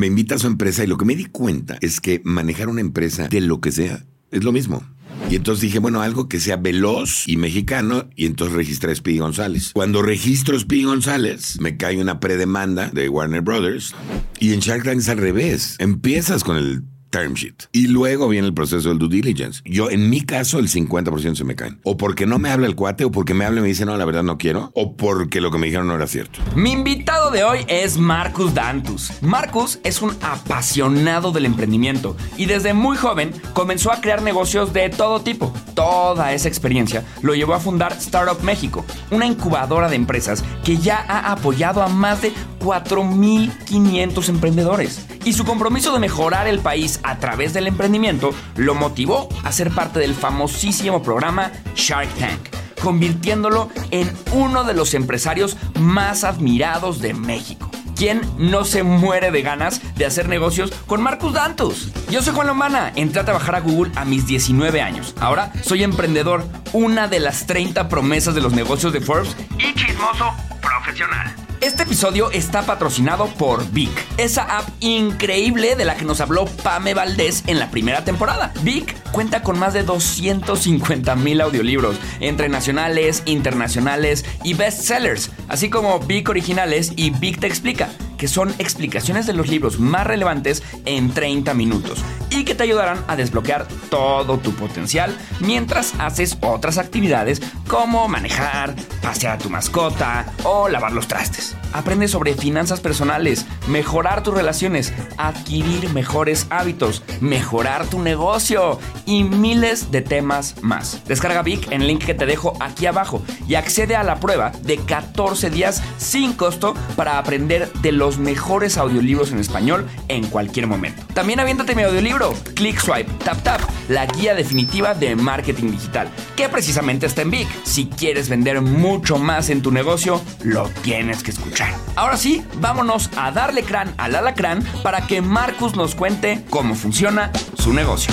me invita a su empresa y lo que me di cuenta es que manejar una empresa de lo que sea es lo mismo. Y entonces dije, bueno, algo que sea veloz y mexicano, y entonces registré a Speedy González. Cuando registro Speedy González, me cae una predemanda de Warner Brothers, y en Shark Tank es al revés. Empiezas con el term sheet. Y luego viene el proceso del due diligence. Yo, en mi caso, el 50% se me caen. O porque no me habla el cuate, o porque me habla y me dice, no, la verdad no quiero, o porque lo que me dijeron no era cierto. Mi invitado de hoy es Marcus Dantus. Marcus es un apasionado del emprendimiento y desde muy joven comenzó a crear negocios de todo tipo. Toda esa experiencia lo llevó a fundar Startup México, una incubadora de empresas que ya ha apoyado a más de 4.500 emprendedores. Y su compromiso de mejorar el país a través del emprendimiento lo motivó a ser parte del famosísimo programa Shark Tank, convirtiéndolo en uno de los empresarios más admirados de México. ¿Quién no se muere de ganas de hacer negocios con Marcus Dantus? Yo soy Juan Lomana, entré a trabajar a Google a mis 19 años. Ahora soy emprendedor, una de las 30 promesas de los negocios de Forbes y chismoso profesional. Este episodio está patrocinado por Vic, esa app increíble de la que nos habló Pame Valdés en la primera temporada. Vic cuenta con más de 250 mil audiolibros, entre nacionales, internacionales y bestsellers, así como Vic Originales y Vic Te Explica que son explicaciones de los libros más relevantes en 30 minutos y que te ayudarán a desbloquear todo tu potencial mientras haces otras actividades como manejar, pasear a tu mascota o lavar los trastes. Aprende sobre finanzas personales, mejorar tus relaciones, adquirir mejores hábitos, mejorar tu negocio y miles de temas más. Descarga Vic en el link que te dejo aquí abajo y accede a la prueba de 14 días sin costo para aprender de los mejores audiolibros en español en cualquier momento. También aviéntate mi audiolibro, Click Swipe Tap Tap, la guía definitiva de marketing digital, que precisamente está en Vic. Si quieres vender mucho más en tu negocio, lo tienes que escuchar. Ahora sí, vámonos a darle crán al alacrán para que Marcus nos cuente cómo funciona su negocio.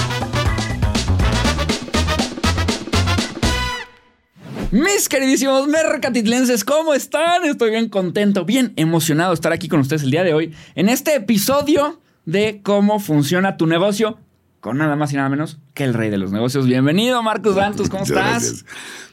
Mis queridísimos mercatitlenses, ¿cómo están? Estoy bien contento, bien emocionado de estar aquí con ustedes el día de hoy en este episodio de cómo funciona tu negocio con nada más y nada menos que el rey de los negocios. Bienvenido, Marcos Dantos, ¿cómo estás? Gracias.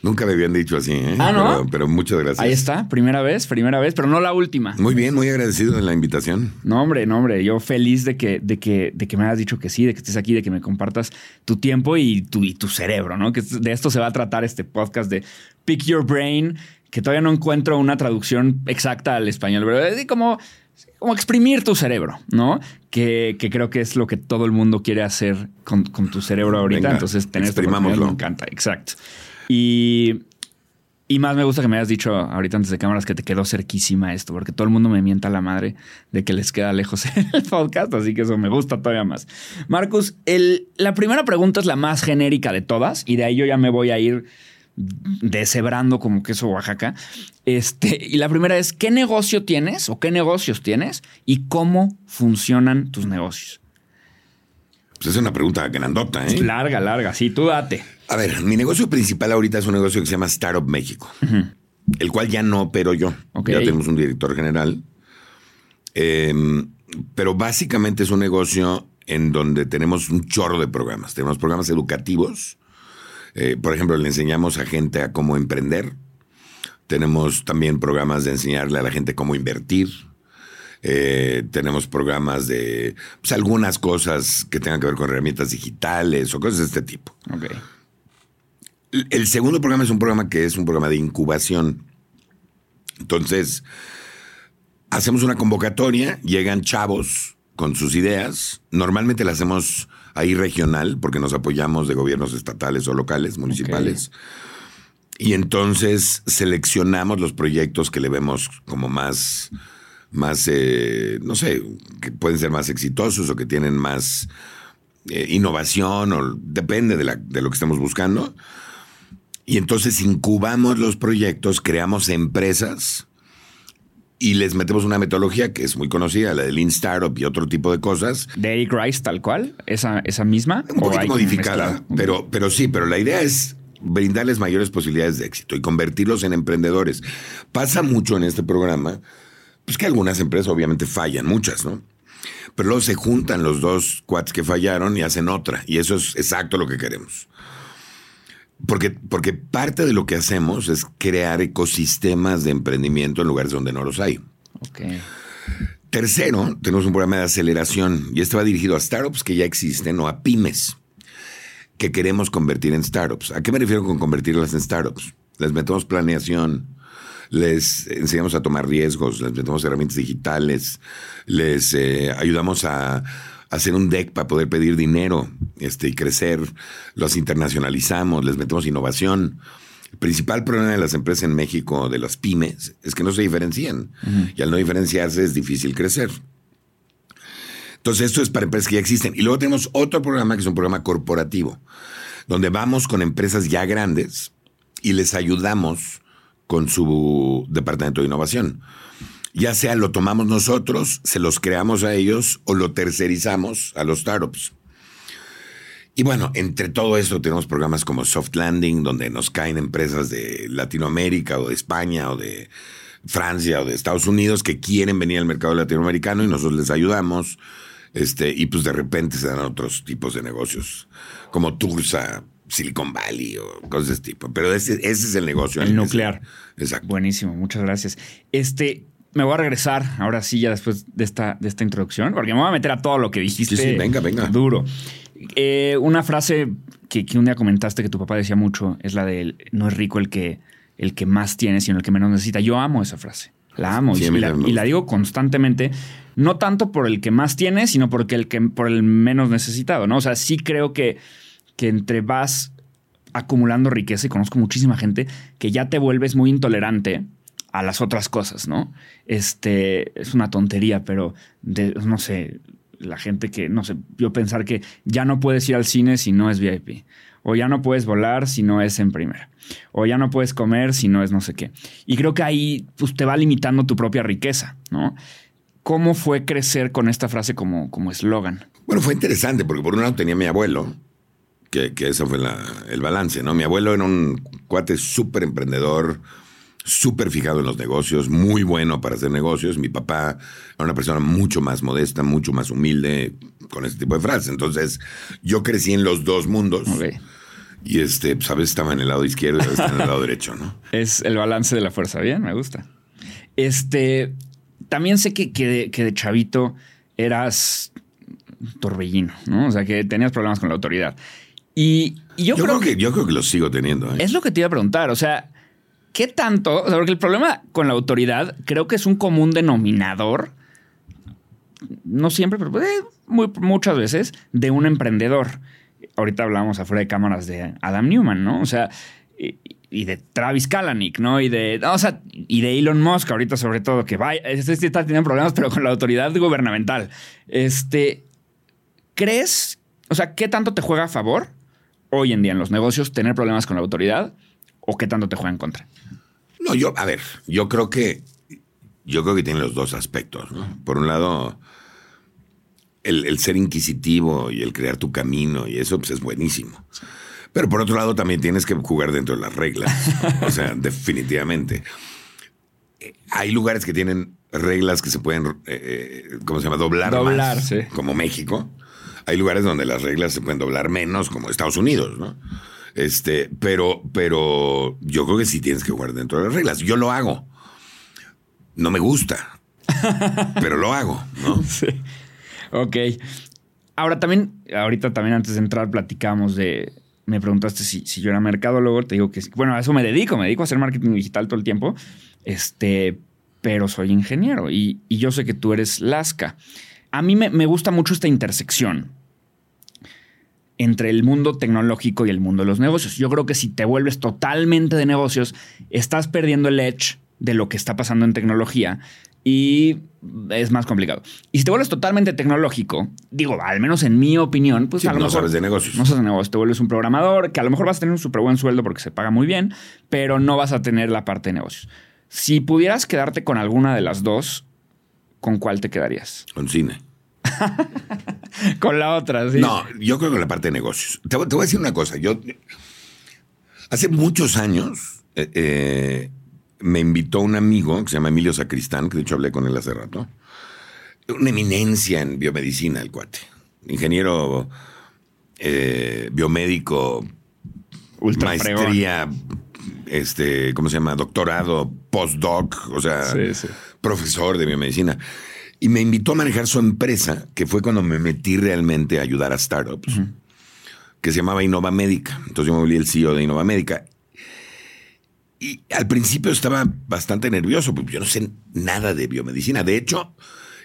Nunca me habían dicho así, ¿eh? Ah, ¿no? Pero, muchas gracias. Ahí está, primera vez, primera vez, pero no la última. Muy bien, muy agradecido de la invitación. No, hombre, no, hombre, yo feliz de que, de que, de que me hayas dicho que sí, de que estés aquí, de que me compartas tu tiempo y tu, y tu cerebro, ¿no? Que de esto se va a tratar este podcast de Pick Your Brain, que todavía no encuentro una traducción exacta al español, pero es como como exprimir tu cerebro, ¿no? Que, creo que es lo que todo el mundo quiere hacer con, tu cerebro ahorita. Entonces, tener este me encanta. Exacto. Y, y más me gusta que me hayas dicho ahorita antes de cámaras que te quedó cerquísima esto, porque todo el mundo me mienta la madre de que les queda lejos el podcast, así que eso me gusta todavía más. Marcus, el, la primera pregunta es la más genérica de todas y de ahí yo ya me voy a ir deshebrando como queso Oaxaca. Este, y la primera es, ¿qué negocio tienes o qué negocios tienes y cómo funcionan tus negocios? Pues es una pregunta grandota, ¿eh? Larga, larga, sí, tú date. A ver, mi negocio principal ahorita es un negocio que se llama Startup México, el cual ya no opero yo. Ya tenemos un director general. Em, pero básicamente es un negocio en donde tenemos un chorro de programas. Tenemos programas educativos, eh, por ejemplo, le enseñamos a gente a cómo emprender. Tenemos también programas de enseñarle a la gente cómo invertir. Eh, tenemos programas de pues, algunas cosas que tengan que ver con herramientas digitales o cosas de este tipo. El segundo programa es un programa que es un programa de incubación. Entonces, hacemos una convocatoria, llegan chavos con sus ideas. Normalmente las hacemos ahí regional, porque nos apoyamos de gobiernos estatales o locales, municipales. Y entonces seleccionamos los proyectos que le vemos como más, más eh, no sé, que pueden ser más exitosos o que tienen más eh, innovación, o depende de, la, de lo que estamos buscando. Y entonces incubamos los proyectos, creamos empresas y les metemos una metodología que es muy conocida, la de Lean Startup y otro tipo de cosas. ¿De Eric Rice tal cual? ¿Esa, esa misma? Un poquito modificada, pero, pero sí, pero la idea es brindarles mayores posibilidades de éxito y convertirlos en emprendedores. Pasa mucho en este programa, pues que algunas empresas obviamente fallan, muchas, ¿no? Pero luego se juntan los dos cuates que fallaron y hacen otra. Y eso es exacto lo que queremos. Porque, porque parte de lo que hacemos es crear ecosistemas de emprendimiento en lugares donde no los hay. Tercero, tenemos un programa de aceleración y este va dirigido a startups que ya existen o a pymes que queremos convertir en startups. ¿A qué me refiero con convertirlas en startups? Les metemos planeación, les enseñamos a tomar riesgos, les metemos herramientas digitales, les eh, ayudamos a, hacer un deck para poder pedir dinero este, y crecer, los internacionalizamos, les metemos innovación. El principal problema de las empresas en México, de las pymes, es que no se diferencian. Y al no diferenciarse es difícil crecer. Entonces, esto es para empresas que ya existen. Y luego tenemos otro programa que es un programa corporativo, donde vamos con empresas ya grandes y les ayudamos con su departamento de innovación. Ya sea lo tomamos nosotros, se los creamos a ellos o lo tercerizamos a los startups. Y bueno, entre todo esto tenemos programas como Soft Landing, donde nos caen empresas de Latinoamérica o de España o de Francia o de Estados Unidos que quieren venir al mercado latinoamericano y nosotros les ayudamos. Este, y pues de repente se dan otros tipos de negocios, como Tursa, Silicon Valley o cosas de ese tipo. Pero ese, es el negocio. El nuclear. Exacto. Buenísimo, muchas gracias. Este, me voy a regresar ahora sí, ya después de esta, de esta introducción, porque me voy a meter a todo lo que dijiste. Sí, sí, venga, venga. Duro. Eh, una frase que, un día comentaste que tu papá decía mucho es la de no es rico el que, el que más tiene, sino el que menos necesita. Yo amo esa frase. La amo y, la, digo constantemente, no tanto por el que más tiene, sino porque el que, por el menos necesitado, ¿no? O sea, sí creo que, que entre vas acumulando riqueza, y conozco muchísima gente, que ya te vuelves muy intolerante a las otras cosas, ¿no? Este es una tontería, pero no sé, la gente que, no sé, yo pensar que ya no puedes ir al cine si no es VIP, o ya no puedes volar si no es en primera, o ya no puedes comer si no es no sé qué. Y creo que ahí pues, te va limitando tu propia riqueza, ¿no? ¿Cómo fue crecer con esta frase como eslogan? bueno, fue interesante porque por un lado tenía mi abuelo, que, que eso fue el balance, ¿no? Mi abuelo era un cuate súper emprendedor, súper fijado en los negocios, muy bueno para hacer negocios. Mi papá era una persona mucho más modesta, mucho más humilde con ese tipo de frases. Entonces, yo crecí en los dos mundos. Y este, pues a veces estaba en el lado izquierdo y a veces en el lado derecho, ¿no? Es el balance de la fuerza. Bien, me gusta. Este, también sé que, que, de, chavito eras torbellino, ¿no? O sea, que tenías problemas con la autoridad. Y, yo, creo, que, Yo creo que lo sigo teniendo. ¿eh? Es lo que te iba a preguntar. O sea, ¿Qué tanto? O sea, porque el problema con la autoridad creo que es un común denominador, no siempre, pero eh, muchas veces, de un emprendedor. Ahorita hablábamos afuera de cámaras de Adam Newman, ¿no? O sea, y, de Travis Kalanick, ¿no? Y de, o sea, y de Elon Musk, ahorita sobre todo, que vaya, este sí está teniendo problemas, pero con la autoridad gubernamental. Este, ¿crees? O sea, ¿qué tanto te juega a favor hoy en día en los negocios tener problemas con la autoridad? ¿O qué tanto te juega en contra? No, yo, a ver, yo creo que yo creo que tiene los dos aspectos. Por un lado, el, ser inquisitivo y el crear tu camino y eso pues, es buenísimo. Pero por otro lado, también tienes que jugar dentro de las reglas. o sea, definitivamente. Hay lugares que tienen reglas que se pueden, eh, eh, ¿cómo se llama? Doblar, doblar sí. como México. Hay lugares donde las reglas se pueden doblar menos, como Estados Unidos, ¿no? Este, pero, pero yo creo que sí tienes que jugar dentro de las reglas. Yo lo hago. No me gusta, pero lo hago, ¿no? Sí. Ok. Ahora también, ahorita también antes de entrar platicamos de, me preguntaste si, si yo era mercadólogo, te digo que bueno, a eso me dedico, me dedico a hacer marketing digital todo el tiempo, este, pero soy ingeniero y, yo sé que tú eres Lasca. A mí me, me gusta mucho esta intersección entre el mundo tecnológico y el mundo de los negocios. Yo creo que si te vuelves totalmente de negocios, estás perdiendo el edge de lo que está pasando en tecnología y es más complicado. Y si te vuelves totalmente tecnológico, digo, al menos en mi opinión, pues a lo no mejor sabes de negocios. No sabes de negocios, te vuelves un programador que a lo mejor vas a tener un súper buen sueldo porque se paga muy bien, pero no vas a tener la parte de negocios. Si pudieras quedarte con alguna de las dos, ¿con cuál te quedarías? Con cine. con la otra, sí. No, yo creo que la parte de negocios. Te, voy a decir una cosa. Yo hace muchos años eh, eh, me invitó un amigo que se llama Emilio Sacristán, que de hecho hablé con él hace rato. una eminencia en biomedicina el cuate. Ingeniero eh, biomédico, Ultra maestría, este, ¿cómo se llama? Doctorado, postdoc, o sea, Sí, sí. profesor de biomedicina. Y me invitó a manejar su empresa, que fue cuando me metí realmente a ayudar a startups, que se llamaba Innova Médica. Entonces yo me volví el CEO de Innova Médica. Y al principio estaba bastante nervioso, porque yo no sé nada de biomedicina. De hecho,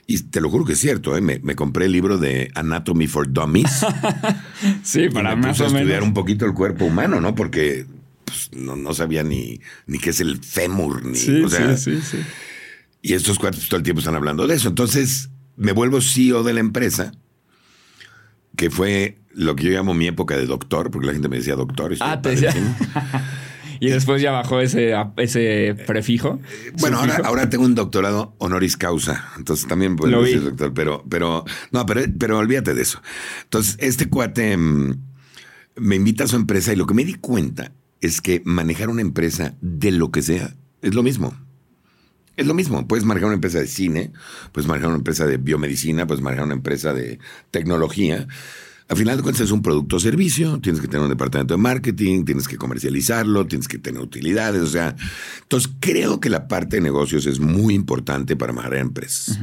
y te lo juro que es cierto, ¿eh? me, me compré el libro de Anatomy for Dummies. Sí, para me más puse a o estudiar menos. un poquito el cuerpo humano, ¿no? Porque pues, no, no sabía ni, ni qué es el fémur, ni. Sí, o sea, sí, sí, sí. Y estos cuates todo el tiempo están hablando de eso. Entonces me vuelvo CEO de la empresa, que fue lo que yo llamo mi época de doctor, porque la gente me decía doctor. Ah, te decía. Y después ya bajó ese, ese prefijo. Bueno, ahora, ahora tengo un doctorado honoris causa, entonces también puedo decir doctor, pero, pero, no, pero, pero olvídate de eso. Entonces, este cuate mm, me invita a su empresa y lo que me di cuenta es que manejar una empresa de lo que sea es lo mismo. Es lo mismo. Puedes manejar una empresa de cine, puedes manejar una empresa de biomedicina, puedes manejar una empresa de tecnología. Al final de cuentas es un producto o servicio, tienes que tener un departamento de marketing, tienes que comercializarlo, tienes que tener utilidades, o sea, entonces creo que la parte de negocios es muy importante para manejar empresas.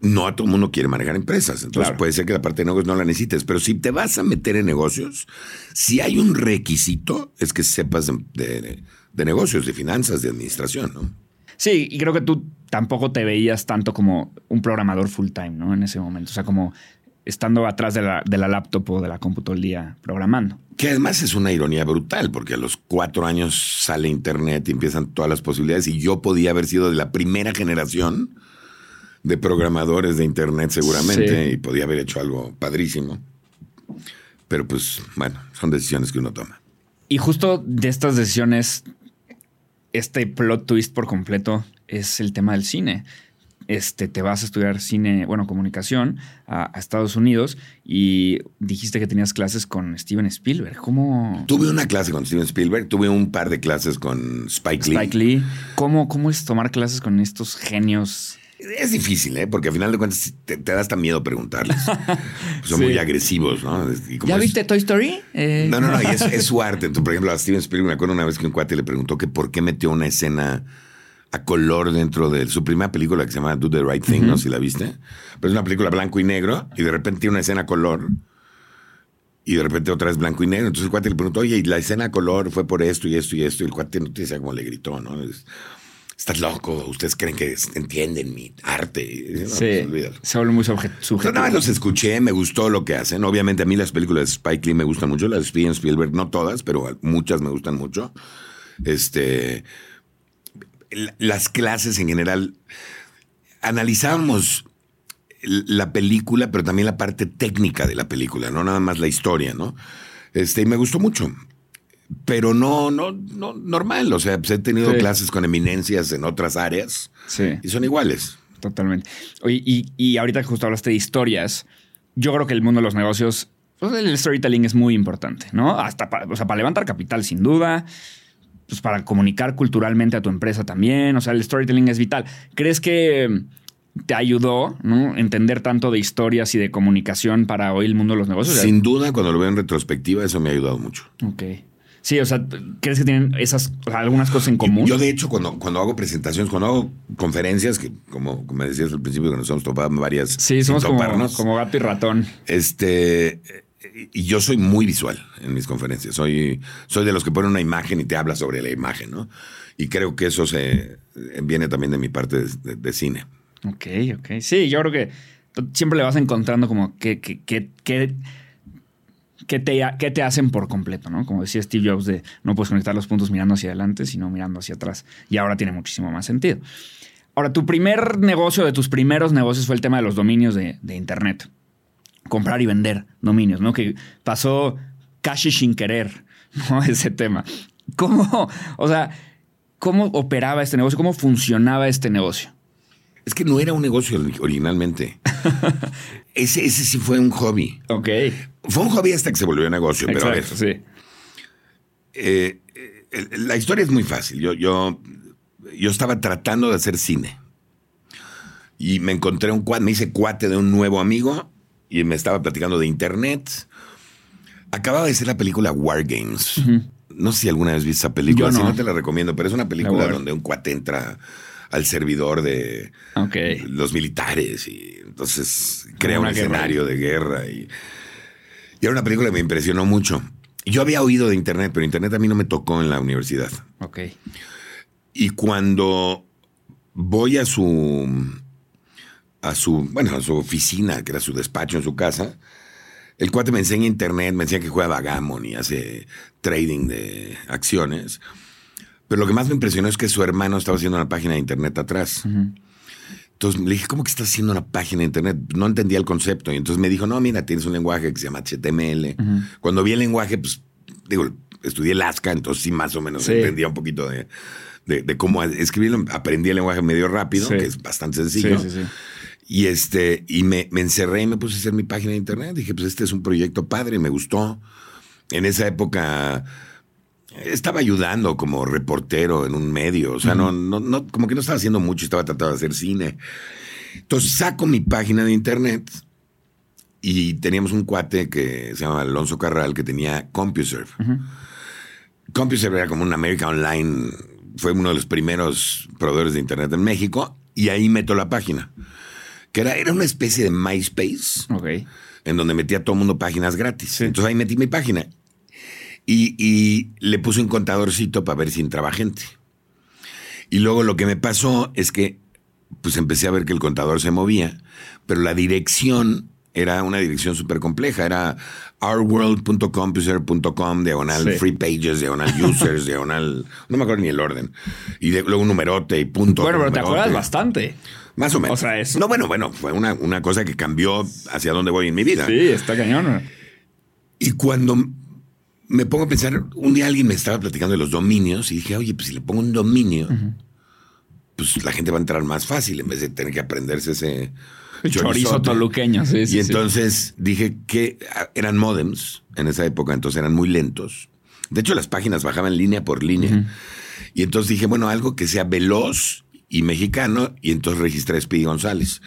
No a todo el mundo quiere manejar empresas, entonces Claro. puede ser que la parte de negocios no la necesites, pero si te vas a meter en negocios, si hay un requisito es que sepas de, de- de negocios, de finanzas, de administración, ¿no? Sí, y creo que tú tampoco te veías tanto como un programador full time, ¿no? En ese momento. O sea, como estando atrás de la, de la laptop o de la compu todo el día programando. Que además es una ironía brutal, porque a los cuatro años sale Internet y empiezan todas las posibilidades, y yo podía haber sido de la primera generación de programadores de Internet seguramente, Sí. y podía haber hecho algo padrísimo. Pero pues, bueno, son decisiones que uno toma. Y justo de estas decisiones, este plot twist por completo es el tema del cine. Este, te vas a estudiar cine, bueno, comunicación a, a Estados Unidos y dijiste que tenías clases con Steven Spielberg. ¿Cómo? Tuve una clase con Steven Spielberg, tuve un par de clases con Spike Lee. Spike Lee. ¿Cómo, ¿Cómo es tomar clases con estos genios? Es difícil, ¿eh? Porque al final de cuentas te, te da hasta miedo preguntarles. Son Sí. muy agresivos, ¿no? Y como ¿Ya es- viste Toy Story? Eh, No, no, no, y es, es su arte. Entonces, por ejemplo, a Steven Spielberg me acuerdo una vez que un cuate le preguntó que por qué metió una escena a color dentro de su primera película que se llama Do the Right Thing, no sé si la viste. Pero es una película blanco y negro y de repente tiene una escena a color y de repente otra vez blanco y negro. Entonces el cuate le preguntó, oye, y la escena a color fue por esto y esto y esto. Y el cuate no te decía cómo le gritó, ¿no? Es, Estás loco, ustedes creen que entienden mi arte. "No, Sí, pues, olvídalo". se vuelve muy subjetivo. nada más los escuché, me gustó lo que hacen. Obviamente a mí las películas de Spike Lee me gustan mucho, las de Steven Spielberg, no todas, pero muchas me gustan mucho. Este, las clases en general, analizábamos la película, pero también la parte técnica de la película, no nada más la historia, ¿no? Este, y me gustó mucho. Pero no, no, no, normal. O sea, pues he tenido Sí. clases con eminencias en otras áreas Sí. y son iguales. Totalmente. Oye, y, y ahorita que justo hablaste de historias, yo creo que el mundo de los negocios, pues el storytelling es muy importante, ¿no? Hasta para, o sea, para levantar capital, sin duda, pues para comunicar culturalmente a tu empresa también, o sea, el storytelling es vital. ¿Crees que te ayudó, ¿no? Entender tanto de historias y de comunicación para hoy el mundo de los negocios. Sin duda, cuando lo veo en retrospectiva, eso me ha ayudado mucho. Ok. Sí, o sea, ¿crees que tienen esas, o sea, algunas cosas en común? Yo, de hecho, cuando, cuando hago presentaciones, cuando hago conferencias, que como, como me decías al principio, que nos hemos topado varias. sí, somos como, como gato y ratón. Este. Y yo soy muy visual en mis conferencias. Soy, soy de los que ponen una imagen y te habla sobre la imagen, ¿no? Y creo que eso se viene también de mi parte de, de- de cine. Ok, ok. Sí, yo creo que siempre le vas encontrando como que, que, que, que, que te, que te hacen por completo, ¿no? Como decía Steve Jobs, de no puedes conectar los puntos mirando hacia adelante, sino mirando hacia atrás. Y ahora tiene muchísimo más sentido. Ahora, tu primer negocio de tus primeros negocios fue el tema de los dominios de, de Internet. Comprar y vender dominios, ¿no? Que pasó casi sin querer, ¿no? Ese tema. ¿Cómo, o sea, cómo operaba este negocio? ¿Cómo funcionaba este negocio? Es que no era un negocio originalmente. ese, ese sí fue un hobby. Ok. Fue un hobby hasta que se volvió negocio. Pero a ver, Exacto, sí. Eh, eh, la historia es muy fácil. Yo, yo, yo estaba tratando de hacer cine. Y me encontré un cuate, me hice cuate de un nuevo amigo y me estaba platicando de internet. Acababa de ser la película War Games. No sé si alguna vez viste esa película, si no. te la recomiendo, pero es una película donde un cuate entra al servidor de Ok. los militares y entonces crea un guerra. escenario de guerra y, y era una película que me impresionó mucho. Yo había oído de internet, pero internet a mí no me tocó en la universidad. Ok. Y cuando voy a su a su, bueno, a su oficina, que era su despacho en su casa, el cuate me enseña internet, me enseña que juega Vagamon y hace trading de acciones. Pero lo que más me impresionó es que su hermano estaba haciendo una página de internet atrás. Entonces le dije, ¿cómo que estás haciendo una página de internet? No entendía el concepto. Y entonces me dijo, no, mira, tienes un lenguaje que se llama HTML. Cuando vi el lenguaje, pues, digo, estudié Lasca, entonces sí más o menos Sí. entendía un poquito de, de- de cómo escribirlo. Aprendí el lenguaje medio rápido, Sí. que es bastante sencillo. Sí, sí, sí. Y este, y me, me encerré y me puse a hacer mi página de internet. Dije, pues este es un proyecto padre, me gustó. En esa época estaba ayudando como reportero en un medio. O sea, no, no, no, como que no estaba haciendo mucho, estaba tratando de hacer cine. Entonces saco mi página de internet y teníamos un cuate que se llama Alonso Carral que tenía CompuServe. CompuServe era como un América Online, fue uno de los primeros proveedores de internet en México y ahí meto la página. Que era, era una especie de MySpace en donde metía a todo mundo páginas gratis. Entonces ahí metí mi página. Y, y le puse un contadorcito para ver si entraba gente. Y luego lo que me pasó es que pues empecé a ver que el contador se movía, pero la dirección era una dirección súper compleja. Era ourworld.compuser.com, diagonal Sí. free pages, diagonal users, diagonal... No me acuerdo ni el orden. Y de- luego un numerote y punto. Bueno, pero te numerote. acuerdas bastante. Más o menos. O sea, es- No, bueno, bueno, fue una, una cosa que cambió hacia dónde voy en mi vida. Sí, está cañón. Y cuando me pongo a pensar, un día alguien me estaba platicando de los dominios y dije, oye, pues si le pongo un dominio, pues la gente va a entrar más fácil en vez de tener que aprenderse ese Chorizo chorizote. toluqueño, sí, sí. Y sí. entonces dije que ah, eran modems en esa época, entonces eran muy lentos. De hecho, las páginas bajaban línea por línea. Y entonces dije, bueno, algo que sea veloz y mexicano, y entonces registré a Speedy González.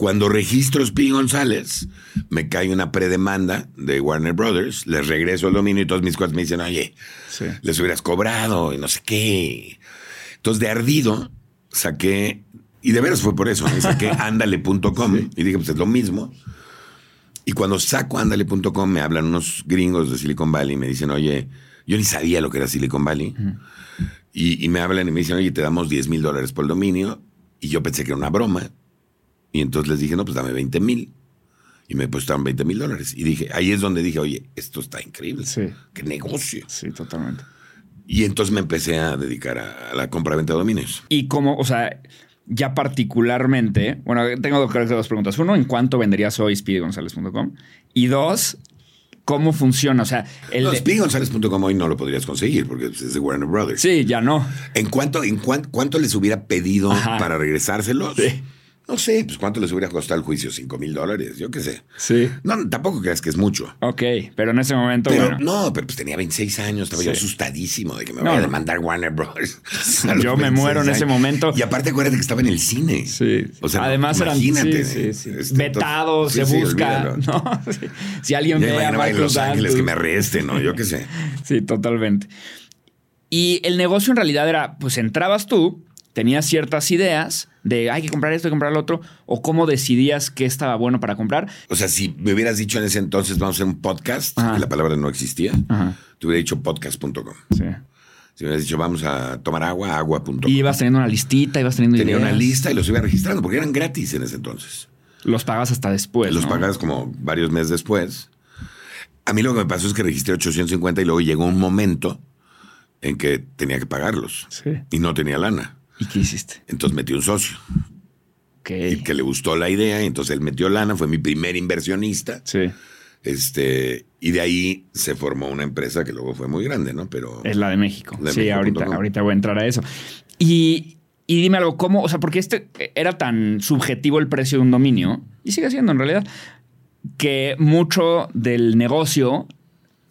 Cuando registro Speedy González, me cae una predemanda de Warner Brothers, les regreso el dominio y todos mis cuates me dicen, oye, Sí. les hubieras cobrado y no sé qué. Entonces, de ardido, saqué, y de veras fue por eso, ¿eh? saqué andale.com y dije, pues es lo mismo. Y cuando saco andale.com me hablan unos gringos de Silicon Valley y me dicen, oye, yo ni sabía lo que era Silicon Valley. y, y me hablan y me dicen, oye, te damos 10 mil dólares por el dominio. Y yo pensé que era una broma. Y entonces les dije, no, pues dame 20 mil. Y me depositaron 20 mil dólares. Y dije, ahí es donde dije, oye, esto está increíble. Sí. Qué negocio. Sí, totalmente. Y entonces me empecé a dedicar a, a la compra-venta de dominios. Y como, o sea, ya particularmente, bueno, tengo que dos preguntas. Uno, ¿en cuánto venderías hoy speedygonzalez.com? Y dos, ¿cómo funciona? O sea, el... No, hoy no lo podrías conseguir porque es de Warner Brothers. Sí, ya no. ¿En cuánto, en cuán- cuánto les hubiera pedido Ajá. para regresárselos? Sí. No sé, pues cuánto les hubiera costado el juicio, 5 mil dólares, yo qué sé. Sí. No, tampoco creas que es mucho. Ok, pero en ese momento, Pero bueno. no, pero pues tenía 26 años, estaba yo asustadísimo de que me No, vaya a no. demandar Warner Bros. Yo me 26 muero en ese momento. Y aparte acuérdate que estaba en el cine. Sí. O sea, Además imagínate. eran sí, sí, sí. Este, se busca. ¿no? Si alguien Ya ve a en Los Ángeles que me arresten, ¿no? Yo qué sé. Sí, totalmente. Y el negocio en realidad era, pues entrabas tú, tenías ciertas ideas de hay que comprar esto, hay que comprar lo otro, o cómo decidías qué estaba bueno para comprar. O sea, si me hubieras dicho en ese entonces vamos a hacer un podcast, Ajá. y la palabra no existía, Ajá. te hubiera dicho podcast.com. Sí. Si me hubieras dicho vamos a tomar agua, agua.com. Y ibas teniendo una listita, ibas teniendo Tenía ideas. una lista y los iba registrando porque eran gratis en ese entonces. Los pagas hasta después. los ¿no? pagabas como varios meses después. A mí lo que me pasó es que registré 850 y luego llegó un momento en que tenía que pagarlos Sí. y no tenía lana. ¿Y qué hiciste? Entonces metí un socio que le gustó la idea y entonces él metió lana, fue mi primer inversionista. Sí. Este, y de ahí se formó una empresa que luego fue muy grande, ¿no? Pero Es la de México. De sí, México ahorita, com. ahorita voy a entrar a eso. Y, y dime algo, ¿cómo? O sea, porque este era tan subjetivo el precio de un dominio, y sigue siendo en realidad, que mucho del negocio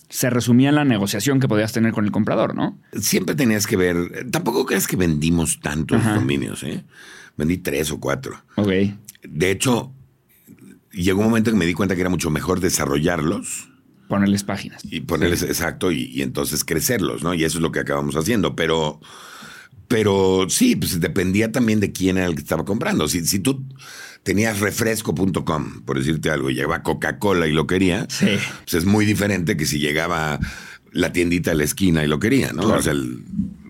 se resumía en la negociación que podías tener con el comprador, ¿no? siempre tenías que ver, tampoco creas que vendimos tantos Ajá. dominios, ¿eh? Vendí tres o cuatro. Ok. De hecho, llegó un momento en que me di cuenta que era mucho mejor desarrollarlos Ponerles páginas. y ponerles exacto y, y entonces crecerlos, ¿no? Y eso es lo que acabamos haciendo. Pero, pero sí, pues dependía también de quién era el que estaba comprando. Si, si tú tenías refresco.com, por decirte algo, y llegaba Coca-Cola y lo quería, Sí. pues es muy diferente que si llegaba la tiendita a la esquina y lo quería, ¿no? Claro. O sea, el-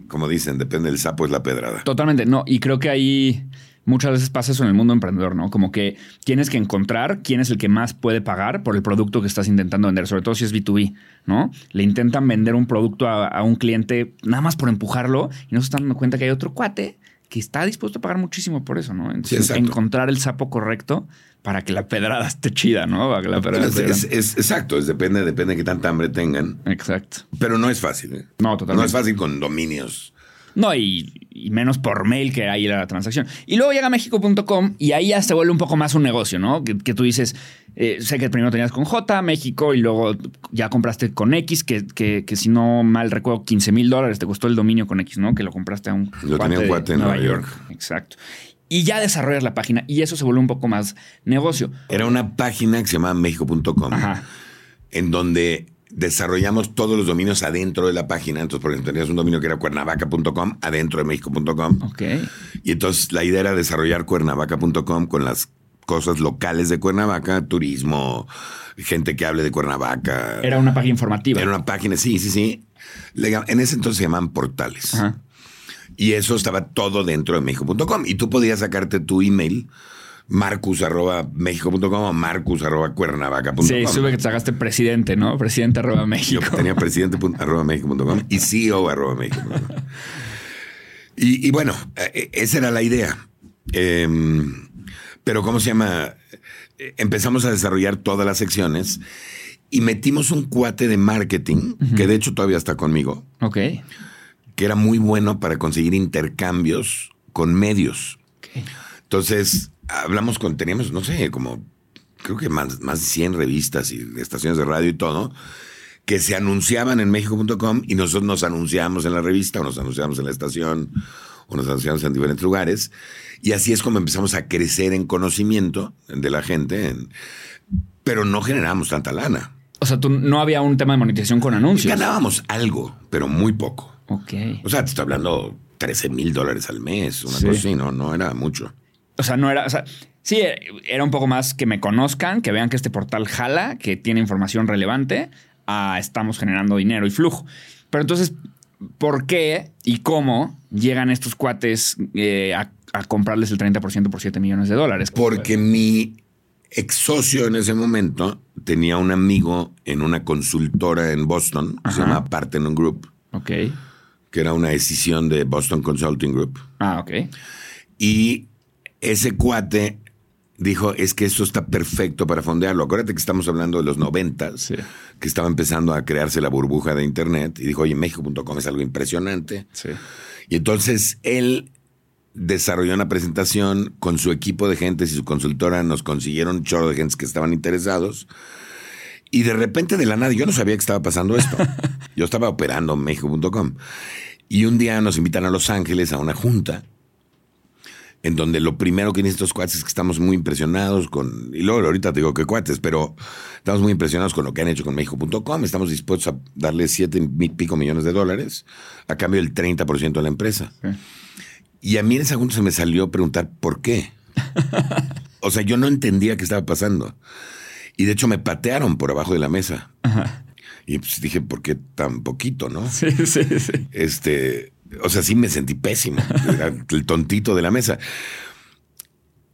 como dicen, depende del sapo es la pedrada. Totalmente, no. Y creo que ahí muchas veces pasa eso en el mundo emprendedor, ¿no? Como que tienes que encontrar quién es el que más puede pagar por el producto que estás intentando vender, sobre todo si es B2B, ¿no? Le intentan vender un producto a, a un cliente nada más por empujarlo y no se están dando cuenta que hay otro cuate que está dispuesto a pagar muchísimo por eso, ¿no? Entonces, encontrar el sapo correcto para que la pedrada esté chida, ¿no? Para que la pedrada Es, esté es- es- exacto, es depende, depende de qué tanta hambre tengan. Exacto. Pero no es fácil. ¿eh? No, totalmente. No es fácil con dominios. No, y, y menos por mail que ahí la transacción. Y luego llega México.com y ahí ya se vuelve un poco más un negocio, ¿no? Que, que tú dices, eh, sé que primero tenías con J, México, y luego ya compraste con X, que, que, que si no mal recuerdo, 15 mil dólares te costó el dominio con X, ¿no? Que lo compraste a un Lo tenía un de cuate en Nueva York. Exacto. Y ya desarrollas la página y eso se vuelve un poco más negocio. Era una página que se llamaba México.com, Ajá. en donde desarrollamos todos los dominios adentro de la página. Entonces, por ejemplo, tenías un dominio que era cuernavaca.com adentro de México.com. Ok. Y entonces la idea era desarrollar cuernavaca.com con las cosas locales de Cuernavaca, turismo, gente que hable de Cuernavaca. Era una página informativa. Era una página, sí, sí, sí. En ese entonces se llamaban portales. Ajá. Y eso estaba todo dentro de México.com. Y tú podías sacarte tu email, marcus arroba México.com o marcus arroba cuernavaca.com. Sí, sube que te sacaste presidente, ¿no? Presidente arroba Yo México. tenía presidente arroba México.com y CEO arroba México.com. Y, y bueno, eh, esa era la idea. Em, pero ¿cómo se llama? Eh, Empezamos a desarrollar todas las secciones y metimos un cuate de marketing, que de hecho todavía está conmigo, Ok. que era muy bueno para conseguir intercambios con medios. Ok. Entonces, hablamos con, teníamos, no sé, como, creo que más, más de 100 revistas y estaciones de radio y todo, que se anunciaban en México.com y nosotros nos anunciamos en la revista o nos anunciamos en la estación o nos anunciamos en diferentes lugares. Y así es como empezamos a crecer en conocimiento de la gente, en- pero no generamos tanta lana. O sea, tú no había un tema de monetización con anuncios. Ganábamos algo, pero muy poco. Ok. O sea, te estoy hablando 13 mil dólares al mes, una Sí. cosa así, no, no era mucho. O sea, no era. O sea, sí, era un poco más que me conozcan, que vean que este portal jala, que tiene información relevante, a estamos generando dinero y flujo. Pero entonces, ¿por qué y cómo llegan estos cuates eh, a, a comprarles el 30% por 7 millones de dólares? Porque mi ex socio en ese momento tenía un amigo en una consultora en Boston, que se Ajá. llama Parthenon Group, Ok. que era una decisión de Boston Consulting Group. Ah, ok. Y ese cuate dijo, es que esto está perfecto para fondearlo. Acuérdate que estamos hablando de los noventas, Sí. que estaba empezando a crearse la burbuja de Internet. Y dijo, oye, México.com es algo impresionante. Sí. Y entonces él desarrolló una presentación con su equipo de gentes y su consultora nos consiguieron un chorro de gentes que estaban interesados. Y de repente de la nada, yo no sabía que estaba pasando esto. yo estaba operando México.com. Y un día nos invitan a Los Ángeles a una junta en donde lo primero que dicen estos cuates es que estamos muy impresionados con, y luego ahorita te digo que cuates, pero estamos muy impresionados con lo que han hecho con México.com, estamos dispuestos a darle siete y pico millones de dólares a cambio del 30% de la empresa. Y a mí en ese segundo se me salió preguntar por qué. o sea, yo no entendía qué estaba pasando. Y de hecho me patearon por abajo de la mesa. Y pues dije, ¿por qué tan poquito, no? Sí, sí, sí. Este, o sea, sí me sentí pésimo. Era el tontito de la mesa.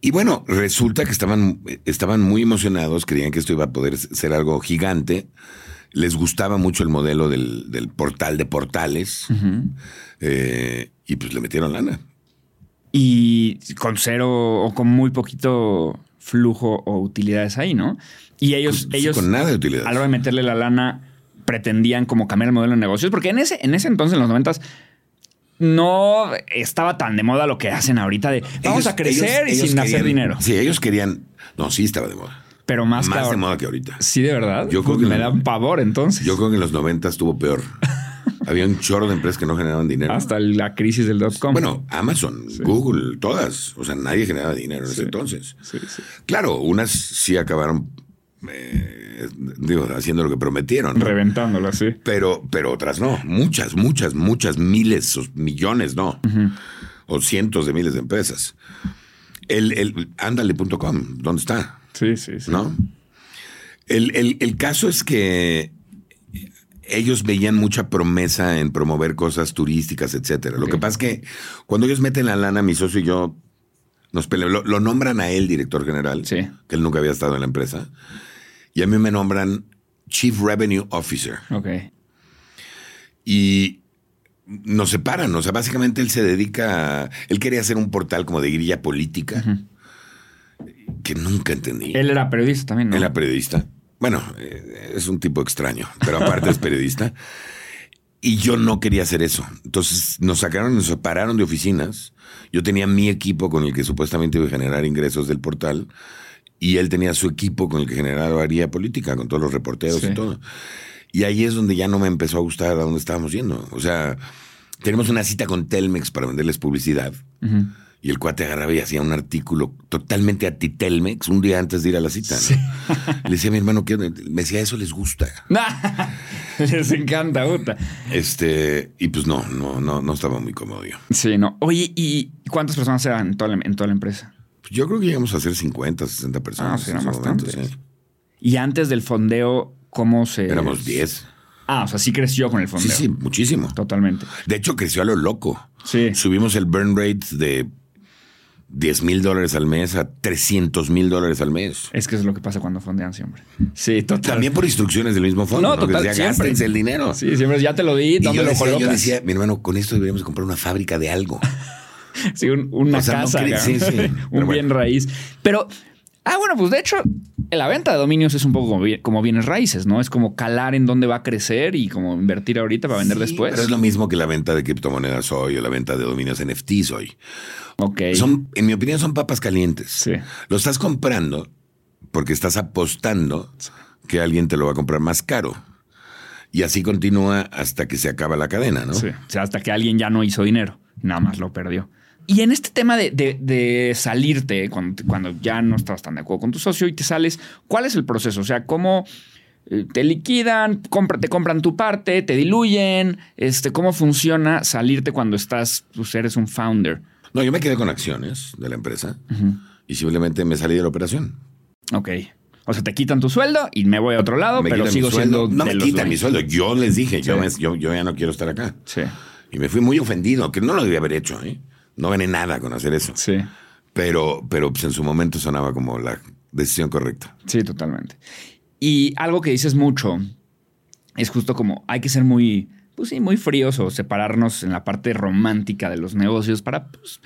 Y bueno, resulta que estaban, estaban muy emocionados, creían que esto iba a poder ser algo gigante. Les gustaba mucho el modelo del, del portal de portales. Eh, y pues le metieron lana. Y con cero o con muy poquito flujo o utilidades ahí, ¿no? Y ellos, ellos con nada de utilidad. a la hora de meterle la lana, pretendían como cambiar el modelo de negocios, porque en ese, en ese entonces, en los noventas, no estaba tan de moda lo que hacen ahorita de vamos Ellos- a crecer ellos- y sin hacer dinero. Sí, ellos querían. No, sí estaba de moda. Pero más, que Más de moda que ahorita. Sí, de verdad. Yo creo que me no. da un pavor entonces. Yo creo que en los 90 estuvo peor. Había un chorro de empresas que no generaban dinero. Hasta la crisis del dot com. Bueno, Amazon, Google, todas. O sea, nadie generaba dinero en ese entonces. Sí, sí. Claro, unas sí acabaron eh, digo, haciendo lo que prometieron. ¿no? Reventándolo, sí. Pero, pero otras no. Muchas, muchas, muchas, miles o millones no. O cientos de miles de empresas. El, el ándale.com, ¿dónde está? Sí, sí, sí. ¿No? El, el- el caso es que ellos veían mucha promesa en promover cosas turísticas, etcétera. Lo que pasa es que cuando ellos meten la lana, mi socio y yo nos peleamos. Lo, lo nombran a él director general, Sí. que él nunca había estado en la empresa. Y a mí me nombran Chief Revenue Officer. Ok. Y nos separan. O sea, básicamente él se dedica a... Él quería hacer un portal como de grilla política que nunca entendí. Él era periodista también, ¿no? Él era periodista. Bueno, eh, es un tipo extraño, pero aparte es periodista. Y yo no quería hacer eso. Entonces nos sacaron, nos separaron de oficinas. Yo tenía mi equipo con el que supuestamente iba a generar ingresos del portal. Y él tenía su equipo con el que generaría política, con todos los reporteros Sí. y todo. Y ahí es donde ya no me empezó a gustar a dónde estábamos yendo. O sea, tenemos una cita con Telmex para venderles publicidad. Y el cuate agarraba y hacía un artículo totalmente anti-Telmex un día antes de ir a la cita. ¿no? Le decía a mi hermano que me decía, eso les gusta. Les encanta, puta. Este, y pues no, no, no, no estaba muy cómodo yo. Sí, no. Oye, ¿y cuántas personas eran en toda la, en toda la empresa? Yo creo que llegamos a ser 50, 60 personas. Ah, sí, eran bastantes. sí. Y antes del fondeo, ¿cómo se...? Éramos 10. Ah, o sea, sí creció con el Sí, fondeo. sí, muchísimo. Totalmente. De hecho, creció a lo loco. Sí. Subimos el burn rate de 10 mil dólares al mes a 300 mil dólares al mes. Es que es lo que pasa cuando fondean siempre. Sí, total. También por instrucciones del mismo fondo. No, No, Que total, decía, siempre. gástense el dinero. Sí, siempre ya te lo di, Y ¿dónde yo lo decía, yo colocas? decía, mi hermano, con esto deberíamos de comprar una fábrica de algo. Sí, un- una O sea, no casa. sí, sí. un Pero bien bueno. raíz. Pero, ah, bueno, pues de hecho, la venta de dominios es un poco como, como bienes raíces, ¿no? Es como calar en dónde va a crecer y como invertir ahorita para vender Sí, después. Pero es lo mismo que la venta de criptomonedas hoy o la venta de dominios NFTs hoy. Ok. Son, en mi opinión, son papas calientes. Sí. Lo estás comprando porque estás apostando que alguien te lo va a comprar más caro. Y así continúa hasta que se acaba la cadena, ¿no? Sí. O sea, hasta que alguien ya no hizo dinero, nada más lo perdió. Y en este tema de, de- de salirte, cuando, cuando ya no estabas tan de acuerdo con tu socio y te sales, ¿cuál es el proceso? O sea, ¿cómo eh, te liquidan, compra- te compran tu parte, te diluyen? Este, ¿Cómo funciona salirte cuando estás, pues eres un founder? No, yo me quedé con acciones de la empresa y simplemente me salí de la operación. Ok. O sea, te quitan tu sueldo y me voy a otro lado, Me pero sigo siendo. No de me quitan mi sueldo. Yo les dije, yo, me- yo, yo ya no quiero estar acá. Sí, Y me fui muy ofendido, que no lo debía haber hecho, ¿eh? No gané nada con hacer eso. sí. Pero, pero pues, en su momento sonaba como la decisión correcta. Sí, totalmente. Y algo que dices mucho es justo como hay que ser muy, pues sí, muy fríos o separarnos en la parte romántica de los negocios para pues,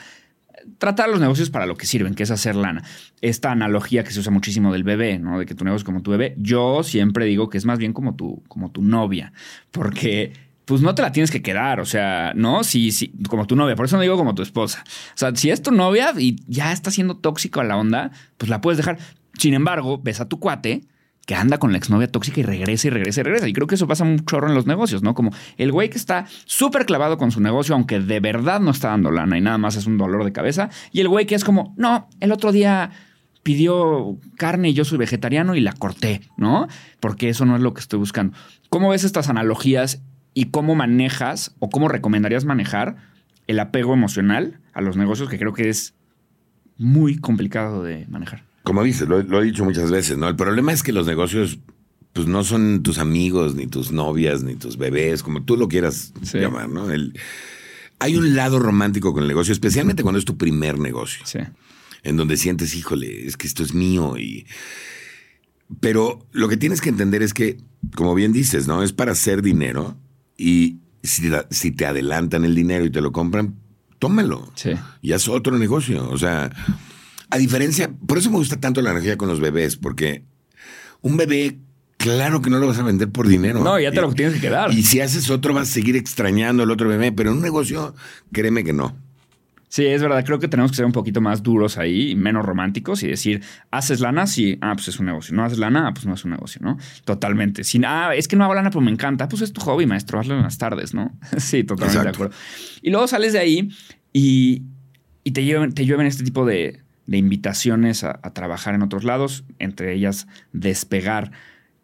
tratar los negocios para lo que sirven, que es hacer lana. Esta analogía que se usa muchísimo del bebé, ¿no? De que tu negocio es como tu bebé. Yo siempre digo que es más bien como tu, como tu novia, porque pues no te la tienes que quedar, o sea, no, sí, sí, como tu novia, por eso no digo como tu esposa. O sea, si es tu novia y ya está siendo tóxico a la onda, pues la puedes dejar. Sin embargo, ves a tu cuate que anda con la exnovia tóxica y regresa y regresa y regresa. Y creo que eso pasa un chorro en los negocios, ¿no? Como el güey que está súper clavado con su negocio, aunque de verdad no está dando lana y nada más es un dolor de cabeza. Y el güey que es como, no, el otro día pidió carne y yo soy vegetariano y la corté, ¿no? Porque eso no es lo que estoy buscando. ¿Cómo ves estas analogías y cómo manejas o cómo recomendarías manejar el apego emocional a los negocios que creo que es muy complicado de manejar? Como dices, lo, lo he dicho muchas veces, ¿no? El problema es que los negocios, pues no son tus amigos, ni tus novias, ni tus bebés, como tú lo quieras Sí. llamar, ¿no? El- hay un lado romántico con el negocio, especialmente cuando es tu primer negocio, Sí. en donde sientes, híjole, es que esto es mío y... Pero lo que tienes que entender es que, como bien dices, ¿no? Es para hacer dinero y si, te- si te adelantan el dinero y te lo compran, tómalo. Sí. Y haz otro negocio. O sea, a diferencia, por eso me gusta tanto la energía con los bebés, porque un bebé, claro que no lo vas a vender por dinero. No, ya te Y- lo tienes que quedar. Y si haces otro, vas a seguir extrañando al otro bebé, pero en un negocio, créeme que no. Sí, es verdad. Creo que tenemos que ser un poquito más duros ahí, menos románticos y decir, haces lana, sí, ah, pues es un negocio. No haces lana, ah, pues no es un negocio, ¿no? Totalmente. Sin, ah, es que no hago lana, pero me encanta. Pues es tu hobby, maestro, hazlo en las tardes, ¿no? sí, totalmente de acuerdo. Y luego sales de ahí y, te, llueven, te llueven este tipo de, invitaciones a, trabajar en otros lados, entre ellas despegar.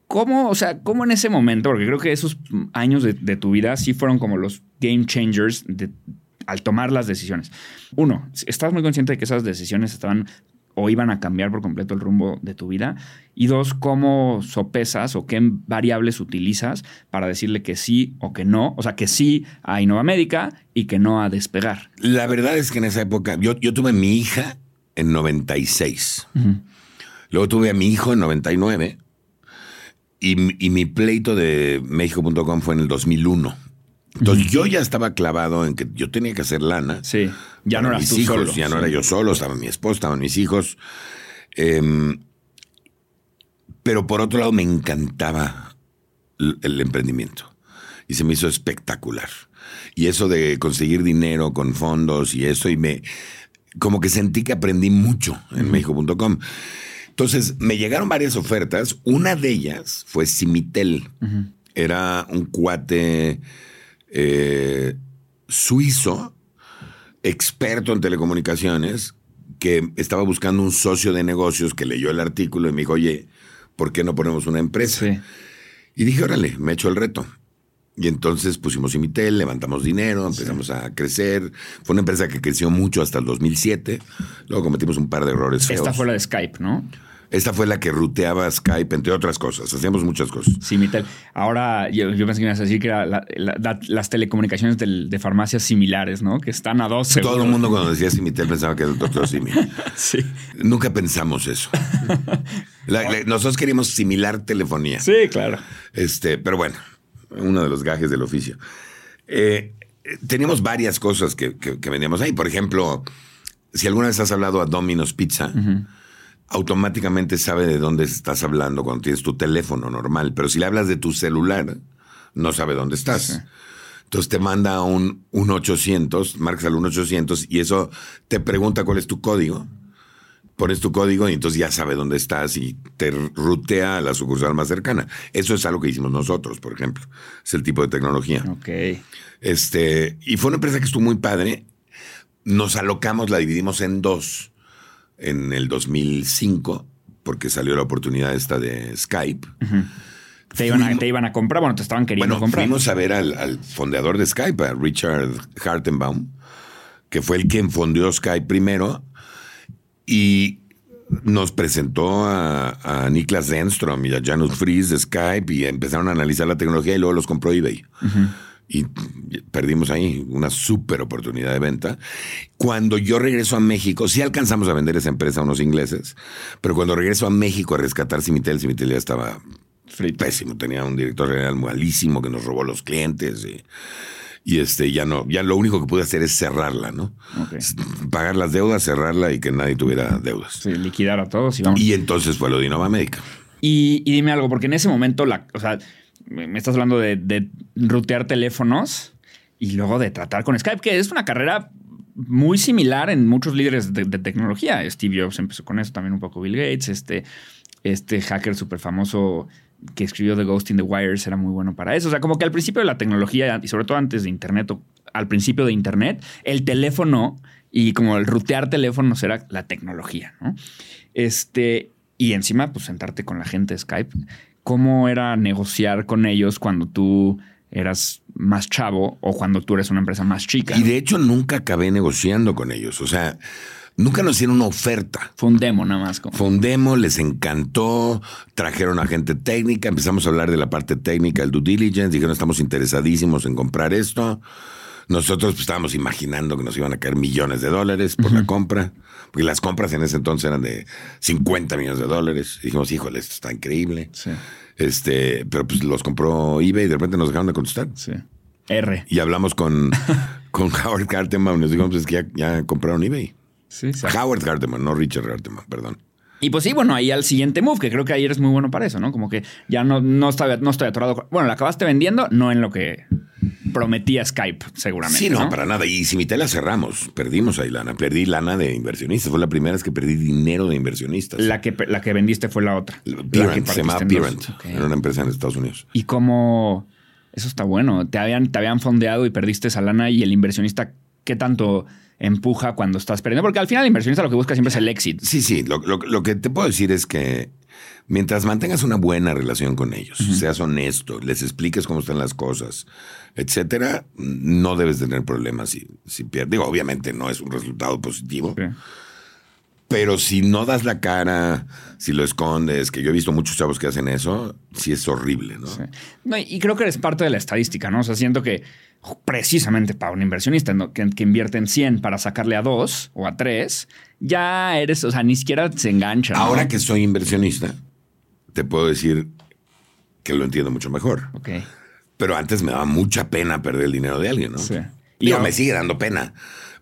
¿Cómo, o sea, cómo en ese momento, porque creo que esos años de, de tu vida sí fueron como los game changers de al tomar las decisiones. Uno, estás muy consciente de que esas decisiones estaban o iban a cambiar por completo el rumbo de tu vida. Y dos, cómo sopesas o qué variables utilizas para decirle que sí o que no. O sea, que sí a Innova Médica y que no a despegar. La verdad es que en esa época, yo, yo tuve mi hija en 96. Luego tuve a mi hijo en 99. Y, y mi pleito de México.com fue en el 2001. Entonces yo ya estaba clavado en que yo tenía que hacer lana. Sí, ya no eras mis tú hijos, solo. Ya no era yo solo, estaba mi esposa, estaban mis hijos. Em, pero por otro lado me encantaba el, emprendimiento y se me hizo espectacular. Y eso de conseguir dinero con fondos y eso, y me como que sentí que aprendí mucho en México.com. Entonces me llegaron varias ofertas. Una de ellas fue Simitel. Era un cuate eh, suizo, experto en telecomunicaciones, que estaba buscando un socio de negocios que leyó el artículo y me dijo, oye, ¿por qué no ponemos una empresa? Y dije, órale, me echo el reto. Y entonces pusimos Imitel, levantamos dinero, empezamos a crecer. Fue una empresa que creció mucho hasta el 2007. Luego cometimos un par de errores feos. Esta fue la de Skype, ¿no? Esta fue la que ruteaba Skype, entre otras cosas. Hacíamos muchas cosas. Simitel. Ahora, yo, pensé que ibas a decir que las telecomunicaciones de farmacias similares, ¿no? Que están a dos. Todo el mundo cuando decía Simitel pensaba que era el doctor Simi. sí. Nunca pensamos eso. nosotros queríamos similar telefonía. Sí, claro. Este, pero bueno, uno de los gajes del oficio. Eh, teníamos varias cosas que, vendíamos ahí. Por ejemplo, si alguna vez has hablado a Domino's Pizza, automáticamente sabe de dónde estás hablando cuando tienes tu teléfono normal, pero si le hablas de tu celular, no sabe dónde estás. Entonces te manda un, un 800, marcas al 800 y eso te pregunta cuál es tu código. Pones tu código y entonces ya sabe dónde estás y te rutea a la sucursal más cercana. Eso es algo que hicimos nosotros, por ejemplo. Es el tipo de tecnología. Ok. Este, y fue una empresa que estuvo muy padre. Nos alocamos, la dividimos en dos en el 2005, porque salió la oportunidad esta de Skype. Te iban, a, comprar, bueno, te estaban queriendo bueno, comprar. Fuimos a ver al, al, fondeador de Skype, a Richard Hartenbaum, que fue el quien fondeó Skype primero, y nos presentó a, Niklas Zenstrom y a Janus Fries de Skype y empezaron a analizar la tecnología y luego los compró eBay y perdimos ahí una súper oportunidad de venta. Cuando yo regreso a México, sí alcanzamos a vender esa empresa a unos ingleses, pero cuando regreso a México a rescatar Cimitel, Cimitel ya estaba pésimo, tenía un director general malísimo que nos robó los clientes y, este ya no, ya lo único que pude hacer es cerrarla, ¿no? Pagar las deudas, cerrarla y que nadie tuviera deudas. Sí, liquidar a todos y vamos. Y entonces fue lo de Innova Médica. Y, y dime algo, porque en ese momento, la, o sea, me estás hablando de, rutear teléfonos y luego de tratar con Skype, que es una carrera muy similar en muchos líderes de, tecnología. Steve Jobs empezó con eso, también un poco Bill Gates, este, este hacker súper famoso que escribió The Ghost in the Wires era muy bueno para eso. O sea, como que al principio de la tecnología, y sobre todo antes de Internet, al principio de Internet, el teléfono y como el rutear teléfonos era la tecnología, ¿no? Este, y encima, pues sentarte con la gente de Skype cómo era negociar con ellos cuando tú eras más chavo o cuando tú eres una empresa más chica. Y de hecho nunca acabé negociando con ellos. O sea, nunca nos hicieron una oferta. Fue un demo nada más. Como. Fue un demo, les encantó, trajeron a gente técnica, empezamos a hablar de la parte técnica, el due diligence, dijeron estamos interesadísimos en comprar esto. Nosotros pues, estábamos imaginando que nos iban a caer millones de dólares por la compra, porque las compras en ese entonces eran de 50 millones de dólares. Y dijimos, híjole, esto está increíble. Este, pero pues los compró eBay y de repente nos dejaron de contestar. Sí. R. Y hablamos con, con Howard Carteman y nos dijimos pues, que ya, compraron eBay. Sí, Howard Carteman, no Richard Carteman, perdón. Y pues sí, bueno, ahí al siguiente move, que creo que ayer es muy bueno para eso, ¿no? Como que ya no, no, estoy, no estoy atorado. Bueno, la acabaste vendiendo, no en lo que comprometía Skype, seguramente. Sí, no, para nada. Y si mi tela cerramos, perdimos ahí lana. Perdí lana de inversionistas. Fue la primera vez que perdí dinero de inversionistas. La que, la que vendiste fue la otra. Se llamaba Pirant. Era una empresa en Estados Unidos. ¿Y cómo? Eso está bueno. Te habían, te habían fondeado y perdiste esa lana y el inversionista, ¿qué tanto empuja cuando estás perdiendo? Porque al final el inversionista lo que busca siempre es el éxito. Sí, sí. Lo, lo que te puedo decir es que mientras mantengas una buena relación con ellos, seas honesto, les expliques cómo están las cosas, etcétera, no debes tener problemas si, si pierdes. Digo, obviamente no es un resultado positivo. Pero si no das la cara, si lo escondes, que yo he visto muchos chavos que hacen eso, sí es horrible, ¿no? no y creo que eres parte de la estadística, ¿no? O sea, siento que precisamente para un inversionista que, que, invierte en 100 para sacarle a 2 o a 3, ya eres, o sea, ni siquiera se engancha. Ahora que soy inversionista, te puedo decir que lo entiendo mucho mejor. Ok. Pero antes me daba mucha pena perder el dinero de alguien, ¿no? Sí. Y me sigue dando pena.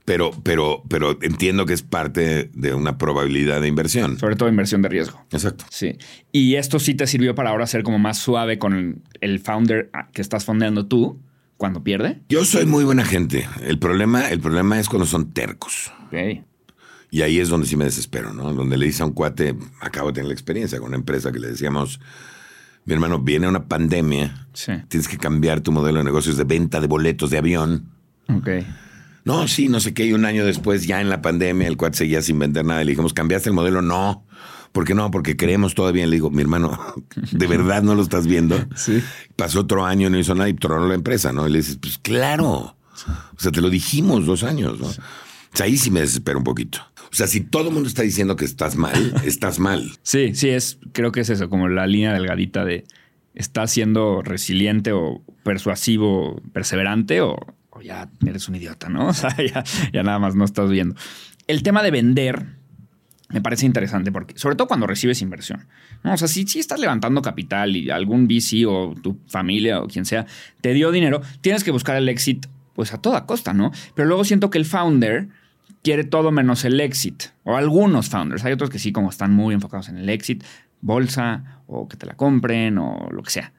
Pero, pero, pero entiendo que es parte de una probabilidad de inversión. Sobre todo inversión de riesgo. Exacto. Sí. Y esto sí te sirvió para ahora ser como más suave con el founder que estás fondeando tú cuando pierde. Yo soy muy buena gente. El problema, el problema es cuando son tercos. Ok. Y ahí es donde sí me desespero, ¿no? Donde le dice a un cuate, acabo de tener la experiencia con una empresa que le decíamos, mi hermano, viene una pandemia, tienes que cambiar tu modelo de negocios de venta de boletos de avión. Ok. No, sí, no sé qué. Y un año después, ya en la pandemia, el cuate seguía sin vender nada. Le dijimos, ¿cambiaste el modelo? No. ¿Por qué no? Porque creemos todavía. Le digo, mi hermano, ¿de verdad no lo estás viendo? Sí. Pasó otro año, no hizo nada y tronó la empresa, ¿no? Y le dices, pues claro. O sea, te lo dijimos dos años, ¿no? O sea, ahí sí me desespero un poquito. O sea, si todo el mundo está diciendo que estás mal, estás mal. Sí, sí, es, creo que es eso, como la línea delgadita de estás siendo resiliente o persuasivo, perseverante o, ya eres un idiota, ¿no? O sea, ya, nada más no estás viendo. El tema de vender me parece interesante porque, sobre todo cuando recibes inversión. ¿no? O sea, si, si estás levantando capital y algún VC o tu familia o quien sea te dio dinero, tienes que buscar el éxito pues a toda costa, ¿no? Pero luego siento que el founder quiere todo menos el exit. O algunos founders. Hay otros que sí, como están muy enfocados en el exit, bolsa, o que te la compren, o lo que sea.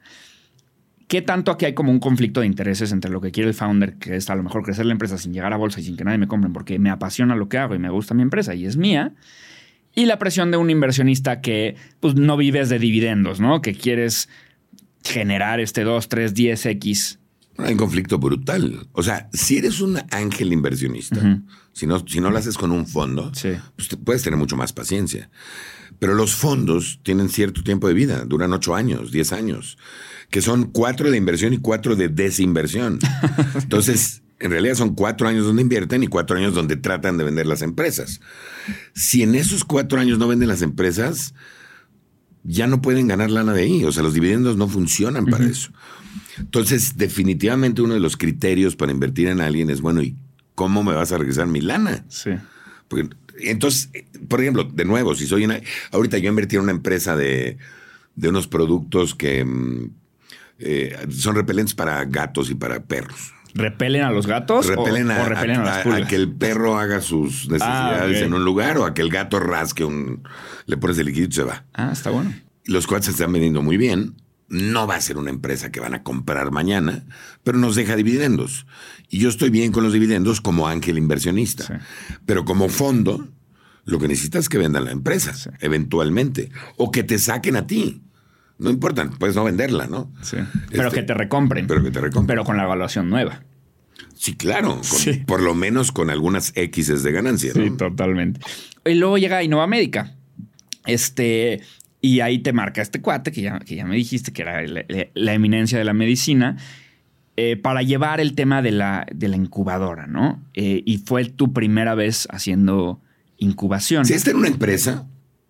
¿Qué tanto aquí hay como un conflicto de intereses entre lo que quiere el founder, que es a lo mejor crecer la empresa sin llegar a bolsa y sin que nadie me compre, porque me apasiona lo que hago y me gusta mi empresa y es mía? Y la presión de un inversionista que pues, no vives de dividendos, ¿no? Que quieres generar este 2, 3, 10x hay un conflicto brutal. O sea, si eres un ángel inversionista, si, no, si no lo haces con un fondo, pues puedes tener mucho más paciencia. Pero los fondos tienen cierto tiempo de vida, duran ocho años, diez años, que son cuatro de inversión y cuatro de desinversión. Entonces, en realidad son cuatro años donde invierten y cuatro años donde tratan de vender las empresas. Si en esos cuatro años no venden las empresas, ya no pueden ganar lana de ahí. O sea, los dividendos no funcionan para eso. Entonces, definitivamente uno de los criterios para invertir en alguien es, bueno, ¿y cómo me vas a regresar mi lana? Sí. Entonces, por ejemplo, de nuevo, si soy una... Ahorita yo invertí en una empresa de, unos productos que mm, eh, son repelentes para gatos y para perros. ¿Repelen a los gatos repelen o, repelen a, las a, que el perro haga sus necesidades ah, en un lugar o a que el gato rasque un... Le pones el líquido y se va. Ah, está bueno. Los cuates se están vendiendo muy bien no va a ser una empresa que van a comprar mañana, pero nos deja dividendos. Y yo estoy bien con los dividendos como ángel inversionista. Pero como fondo, lo que necesitas es que vendan la empresa, eventualmente, o que te saquen a ti. No importa, puedes no venderla, ¿no? Sí. Pero este, que te recompren. Pero que te recompren. Pero con la evaluación nueva. Sí, claro. Por lo menos con algunas X de ganancia. Sí, totalmente. Y luego llega Innova Médica. Este, y ahí te marca este cuate, que ya, que ya me dijiste que era la, eminencia de la medicina, eh, para llevar el tema de la, de la incubadora, ¿no? Eh, y fue tu primera vez haciendo incubación. Sí, esta era una empresa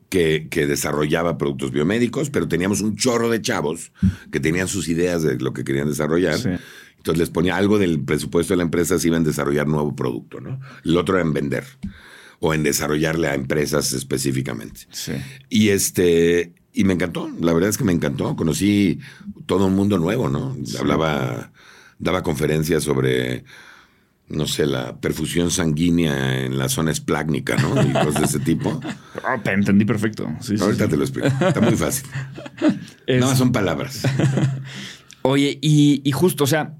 que, que, desarrollaba productos biomédicos, pero teníamos un chorro de chavos que tenían sus ideas de lo que querían desarrollar. Entonces les ponía algo del presupuesto de la empresa si iban a desarrollar nuevo producto, ¿no? El otro era en vender o en desarrollarle a empresas específicamente. Sí. Y este y me encantó, la verdad es que me encantó, conocí todo un mundo nuevo, ¿no? Hablaba daba conferencias sobre no sé, la perfusión sanguínea en la zona esplácnica, ¿no? Y cosas de ese tipo. Ah, te entendí perfecto. Ahorita te lo explico. Está muy fácil. Nada más son palabras. Oye, y, y, justo, o sea,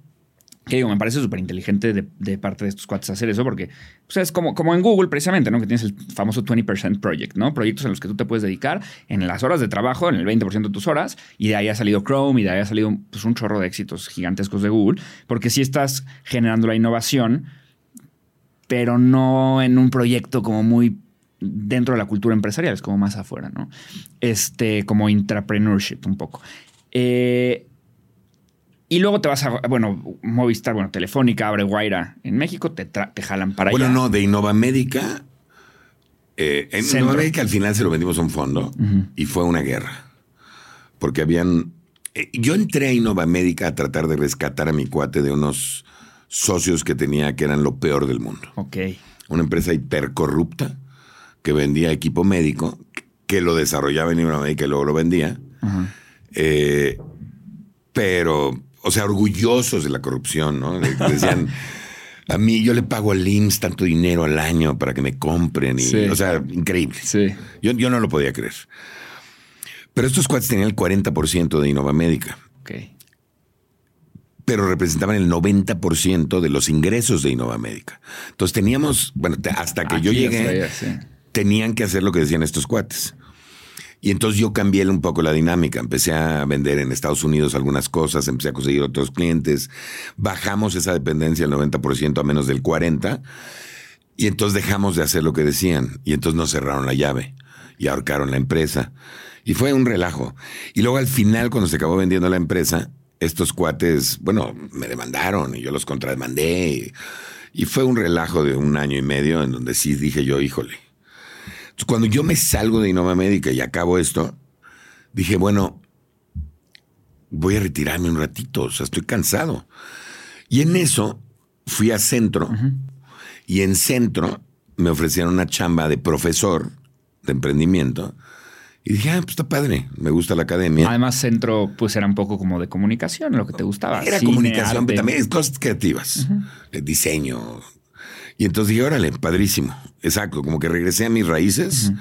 Que digo, me parece súper inteligente de, parte de estos cuates hacer eso, porque pues, es como, como en Google, precisamente, ¿no? Que tienes el famoso 20% project, ¿no? Proyectos en los que tú te puedes dedicar en las horas de trabajo, en el 20% de tus horas, y de ahí ha salido Chrome, y de ahí ha salido pues, un chorro de éxitos gigantescos de Google, porque si estás generando la innovación, pero no en un proyecto como muy dentro de la cultura empresarial, es como más afuera, ¿no? Este, como intrapreneurship un poco. Eh, y luego te vas a, bueno, Movistar, bueno, Telefónica, abre Guaira en México, te, te jalan para allá. Bueno, no, de Innova Médica. Eh, en Innova Médica al final se lo vendimos a un fondo y fue una guerra. Porque habían. Eh, yo entré a Innova Médica a tratar de rescatar a mi cuate de unos socios que tenía que eran lo peor del mundo. Ok. Una empresa hipercorrupta que vendía equipo médico, que lo desarrollaba en Innova Médica y luego lo vendía. Eh, pero o sea, orgullosos de la corrupción, ¿no? Decían, a mí yo le pago al IMSS tanto dinero al año para que me compren. Y, O sea, increíble. Sí. Yo, yo no lo podía creer. Pero estos cuates tenían el 40% de Innova Médica. Ok. Pero representaban el 90% de los ingresos de Innova Médica. Entonces teníamos, bueno, hasta que yo llegué, tenían que hacer lo que decían estos cuates. Y entonces yo cambié un poco la dinámica. Empecé a vender en Estados Unidos algunas cosas, empecé a conseguir otros clientes. Bajamos esa dependencia del 90% a menos del 40%. Y entonces dejamos de hacer lo que decían. Y entonces nos cerraron la llave y ahorcaron la empresa. Y fue un relajo. Y luego al final, cuando se acabó vendiendo la empresa, estos cuates, bueno, me demandaron y yo los contrademandé. Y, y fue un relajo de un año y medio en donde sí dije yo, híjole, cuando yo me salgo de Innova Médica y acabo esto, dije, bueno, voy a retirarme un ratito, o sea, estoy cansado. Y en eso fui a centro y en centro me ofrecieron una chamba de profesor de emprendimiento. Y dije, ah, pues está padre, me gusta la academia. Además, centro, pues era un poco como de comunicación, lo que te gustaba. Era comunicación, pero también cosas creativas, diseño, y entonces dije, órale, padrísimo. Exacto, como que regresé a mis raíces.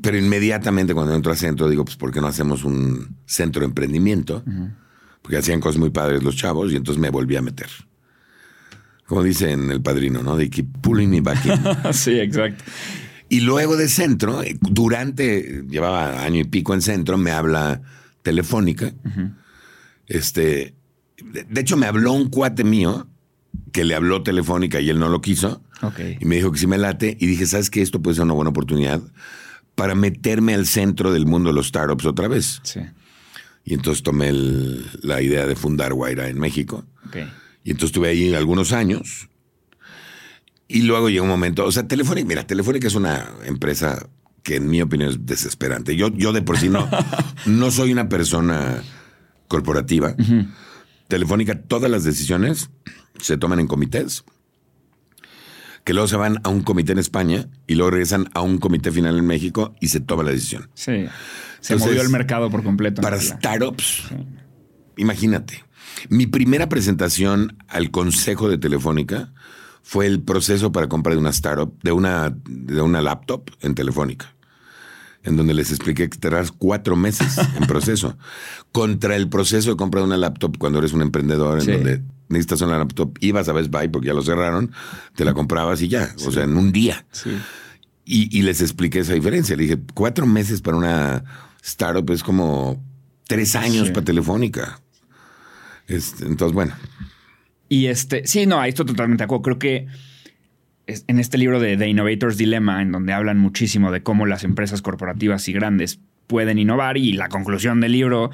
Pero inmediatamente cuando entro a centro digo, pues ¿por qué no hacemos un centro de emprendimiento? Porque hacían cosas muy padres los chavos y entonces me volví a meter. Como dice en El Padrino, ¿no? De keep pulling me back in. sí, exacto. Y luego de centro, eh, durante, llevaba año y pico en centro, me habla Telefónica. Este, de hecho me habló un cuate mío que le habló telefónica y él no lo quiso. Y me dijo que sí me late. Y dije, ¿sabes qué? Esto puede ser una buena oportunidad para meterme al centro del mundo de los startups otra vez. Sí. Y entonces tomé la idea de fundar Guaira en México. Y entonces estuve ahí algunos años. Y luego llegó un momento, o sea, Telefónica, mira, Telefónica es una empresa que en mi opinión es desesperante. Yo, yo de por sí no, no soy una persona corporativa. Telefónica, todas las decisiones se toman en comités, que luego se van a un comité en España y luego regresan a un comité final en México y se toma la decisión. Sí. Se movió el mercado por completo. Para startups, imagínate. Mi primera presentación al consejo de Telefónica fue el proceso para comprar de una startup, de una, de una laptop en Telefónica en donde les expliqué que tendrás cuatro meses en proceso. Contra el proceso de compra de una laptop cuando eres un emprendedor, en donde necesitas una laptop, ibas a Best Buy porque ya lo cerraron, te la comprabas y ya, o sea, en un día. Y, les expliqué esa diferencia. Le dije, cuatro meses para una startup es como tres años para Telefónica. Este, entonces, bueno. Y este, sí, no, ahí estoy totalmente de acuerdo. Creo que en este libro de The Innovator's Dilemma, en donde hablan muchísimo de cómo las empresas corporativas y grandes pueden innovar y la conclusión del libro,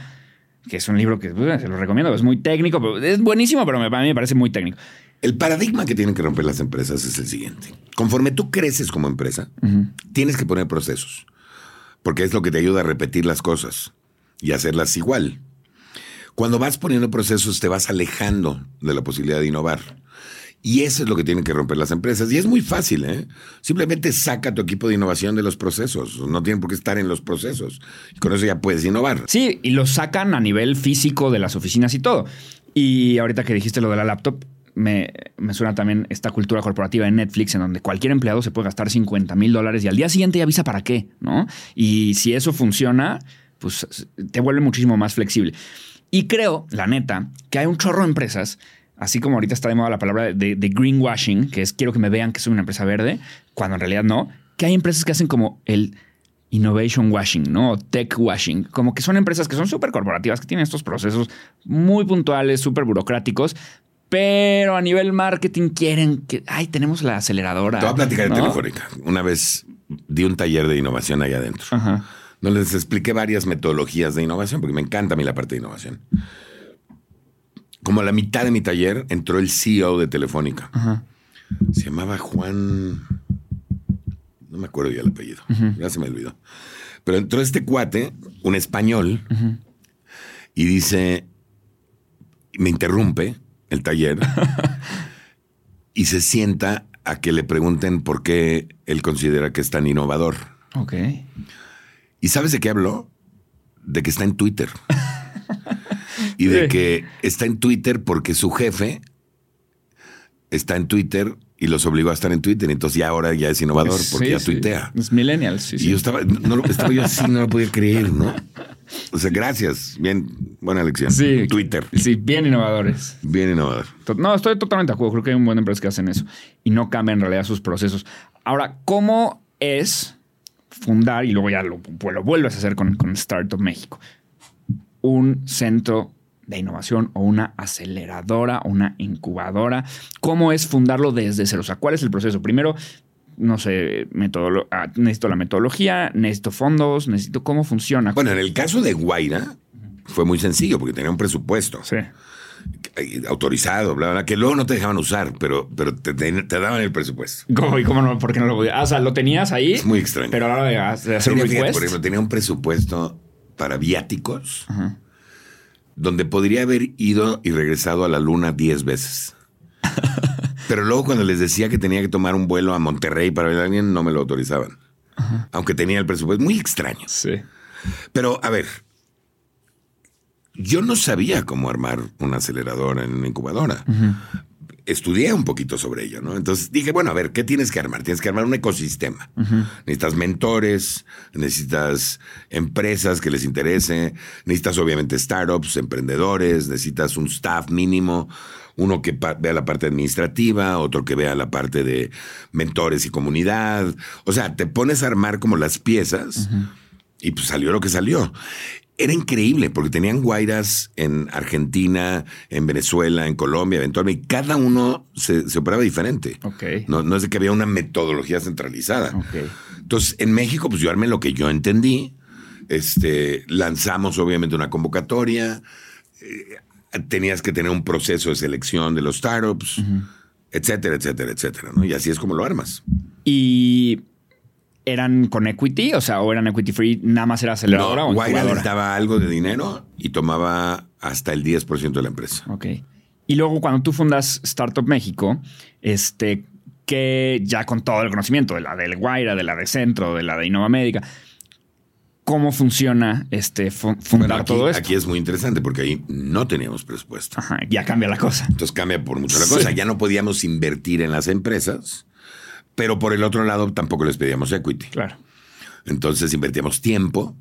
que es un libro que pues, se lo recomiendo, es muy técnico, es buenísimo, pero a mí me parece muy técnico. El paradigma que tienen que romper las empresas es el siguiente. Conforme tú creces como empresa, tienes que poner procesos, porque es lo que te ayuda a repetir las cosas y hacerlas igual. Cuando vas poniendo procesos, te vas alejando de la posibilidad de innovar. Y eso es lo que tienen que romper las empresas. Y es muy fácil, ¿eh? Simplemente saca tu equipo de innovación de los procesos. No tienen por qué estar en los procesos. Y con eso ya puedes innovar. Sí, y lo sacan a nivel físico de las oficinas y todo. Y ahorita que dijiste lo de la laptop, me, suena también esta cultura corporativa en Netflix, en donde cualquier empleado se puede gastar 50 mil dólares y al día siguiente avisa para qué, ¿no? Y si eso funciona, pues te vuelve muchísimo más flexible. Y creo, la neta, que hay un chorro de empresas, así como ahorita está de moda la palabra de, de greenwashing, que es quiero que me vean que soy una empresa verde, cuando en realidad no, que hay empresas que hacen como el innovation washing, ¿no? O tech washing, como que son empresas que son súper corporativas, que tienen estos procesos muy puntuales, súper burocráticos, pero a nivel marketing quieren que, ay, tenemos la aceleradora. Te voy a platicar ¿no? en Telefónica. Una vez di un taller de innovación allá adentro. Ajá. No les expliqué varias metodologías de innovación, porque me encanta a mí la parte de innovación. Como a la mitad de mi taller entró el CEO de Telefónica. Ajá. Se llamaba Juan. No me acuerdo ya el apellido. Ya se me olvidó. Pero entró este cuate, un español, y dice. Me interrumpe el taller y se sienta a que le pregunten por qué él considera que es tan innovador. Ok. ¿Y sabes de qué habló? De que está en Twitter. y de Sí. que está en Twitter porque su jefe está en Twitter y los obligó a estar en Twitter. Entonces ya ahora ya es innovador porque Sí, ya sí. tuitea. Es millennials, sí, Y yo estaba, no, estaba yo así, no lo podía creer, ¿no? O sea, gracias. Bien, buena lección. Sí. Twitter. Sí, bien innovadores. Bien innovador. No, estoy totalmente de acuerdo. Creo que hay un buen empresas que hacen eso y no cambian en realidad sus procesos. Ahora, ¿cómo es fundar y luego ya lo, pues lo vuelves a hacer con, con Startup México? Un centro de innovación o una aceleradora o una incubadora. ¿Cómo es fundarlo desde cero? O sea, ¿cuál es el proceso? Primero, no sé, ah, necesito la metodología, necesito fondos, necesito cómo funciona. Bueno, en el caso de Guaira fue muy sencillo porque tenía un presupuesto. Sí. autorizado, bla, bla, que luego no te dejaban usar, pero, pero te, te- te daban el presupuesto. ¿Cómo, y cómo no? ¿Por qué no lo podías? Ah, o sea, lo tenías ahí. Es muy extraño. Pero a la hora de, hacer un Tenía, fíjate, request. por ejemplo, tenía un presupuesto para viáticos donde podría haber ido y regresado a la luna 10 veces. Pero luego cuando les decía que tenía que tomar un vuelo a Monterrey para ver a alguien, no me lo autorizaban. Aunque tenía el presupuesto. Muy extraño. Sí. Pero, a ver, yo no sabía cómo armar una aceleradora en una incubadora. Estudié un poquito sobre ello, ¿no? Entonces dije, bueno, a ver, ¿qué tienes que armar? Tienes que armar un ecosistema. Necesitas mentores, necesitas empresas que les interese, necesitas obviamente startups, emprendedores, necesitas un staff mínimo, uno que vea la parte administrativa, otro que vea la parte de mentores y comunidad. O sea, te pones a armar como las piezas y pues salió lo que salió. Era increíble porque tenían guairas en Argentina, en Venezuela, en Colombia, eventualmente, y cada uno se, se operaba diferente. Ok. No, no es de que había una metodología centralizada. Ok. Entonces, en México, pues yo armé lo que yo entendí. Este, lanzamos obviamente una convocatoria. eh, tenías que tener un proceso de selección de los startups, etcétera, etcétera, etcétera. ¿no? Y así es como lo armas. Y eran con equity, o sea, o eran equity free, nada más era aceleradora No, o Guaira incubadora. les daba algo de dinero y tomaba hasta el 10% de la empresa. Ok. Y luego cuando tú fundas Startup México, este, que ya con todo el conocimiento de la del Guaira, de la de Centro, de la de Innova Médica, ¿cómo funciona este fu- fundar Bueno, aquí, todo esto? aquí es muy interesante porque ahí no teníamos presupuesto. Ajá, ya cambia la cosa. Entonces cambia por mucho la Sí. cosa. Ya no podíamos invertir en las empresas, pero por el otro lado tampoco les pedíamos equity. Claro. Entonces invertíamos tiempo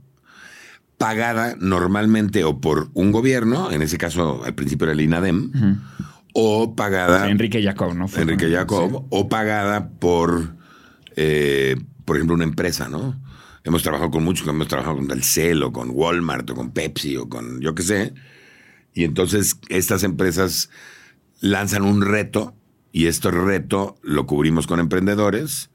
pagada normalmente o por un gobierno, en ese caso al principio era el INADEM, o pagada Enrique Jacob, ¿no? Fue Enrique Jacob, o pagada por, eh, por ejemplo, una empresa, ¿no? Hemos trabajado con muchos, hemos trabajado con Telcel o con Walmart o con Pepsi o con yo qué sé. Y entonces estas empresas lanzan un reto y este reto lo cubrimos con emprendedores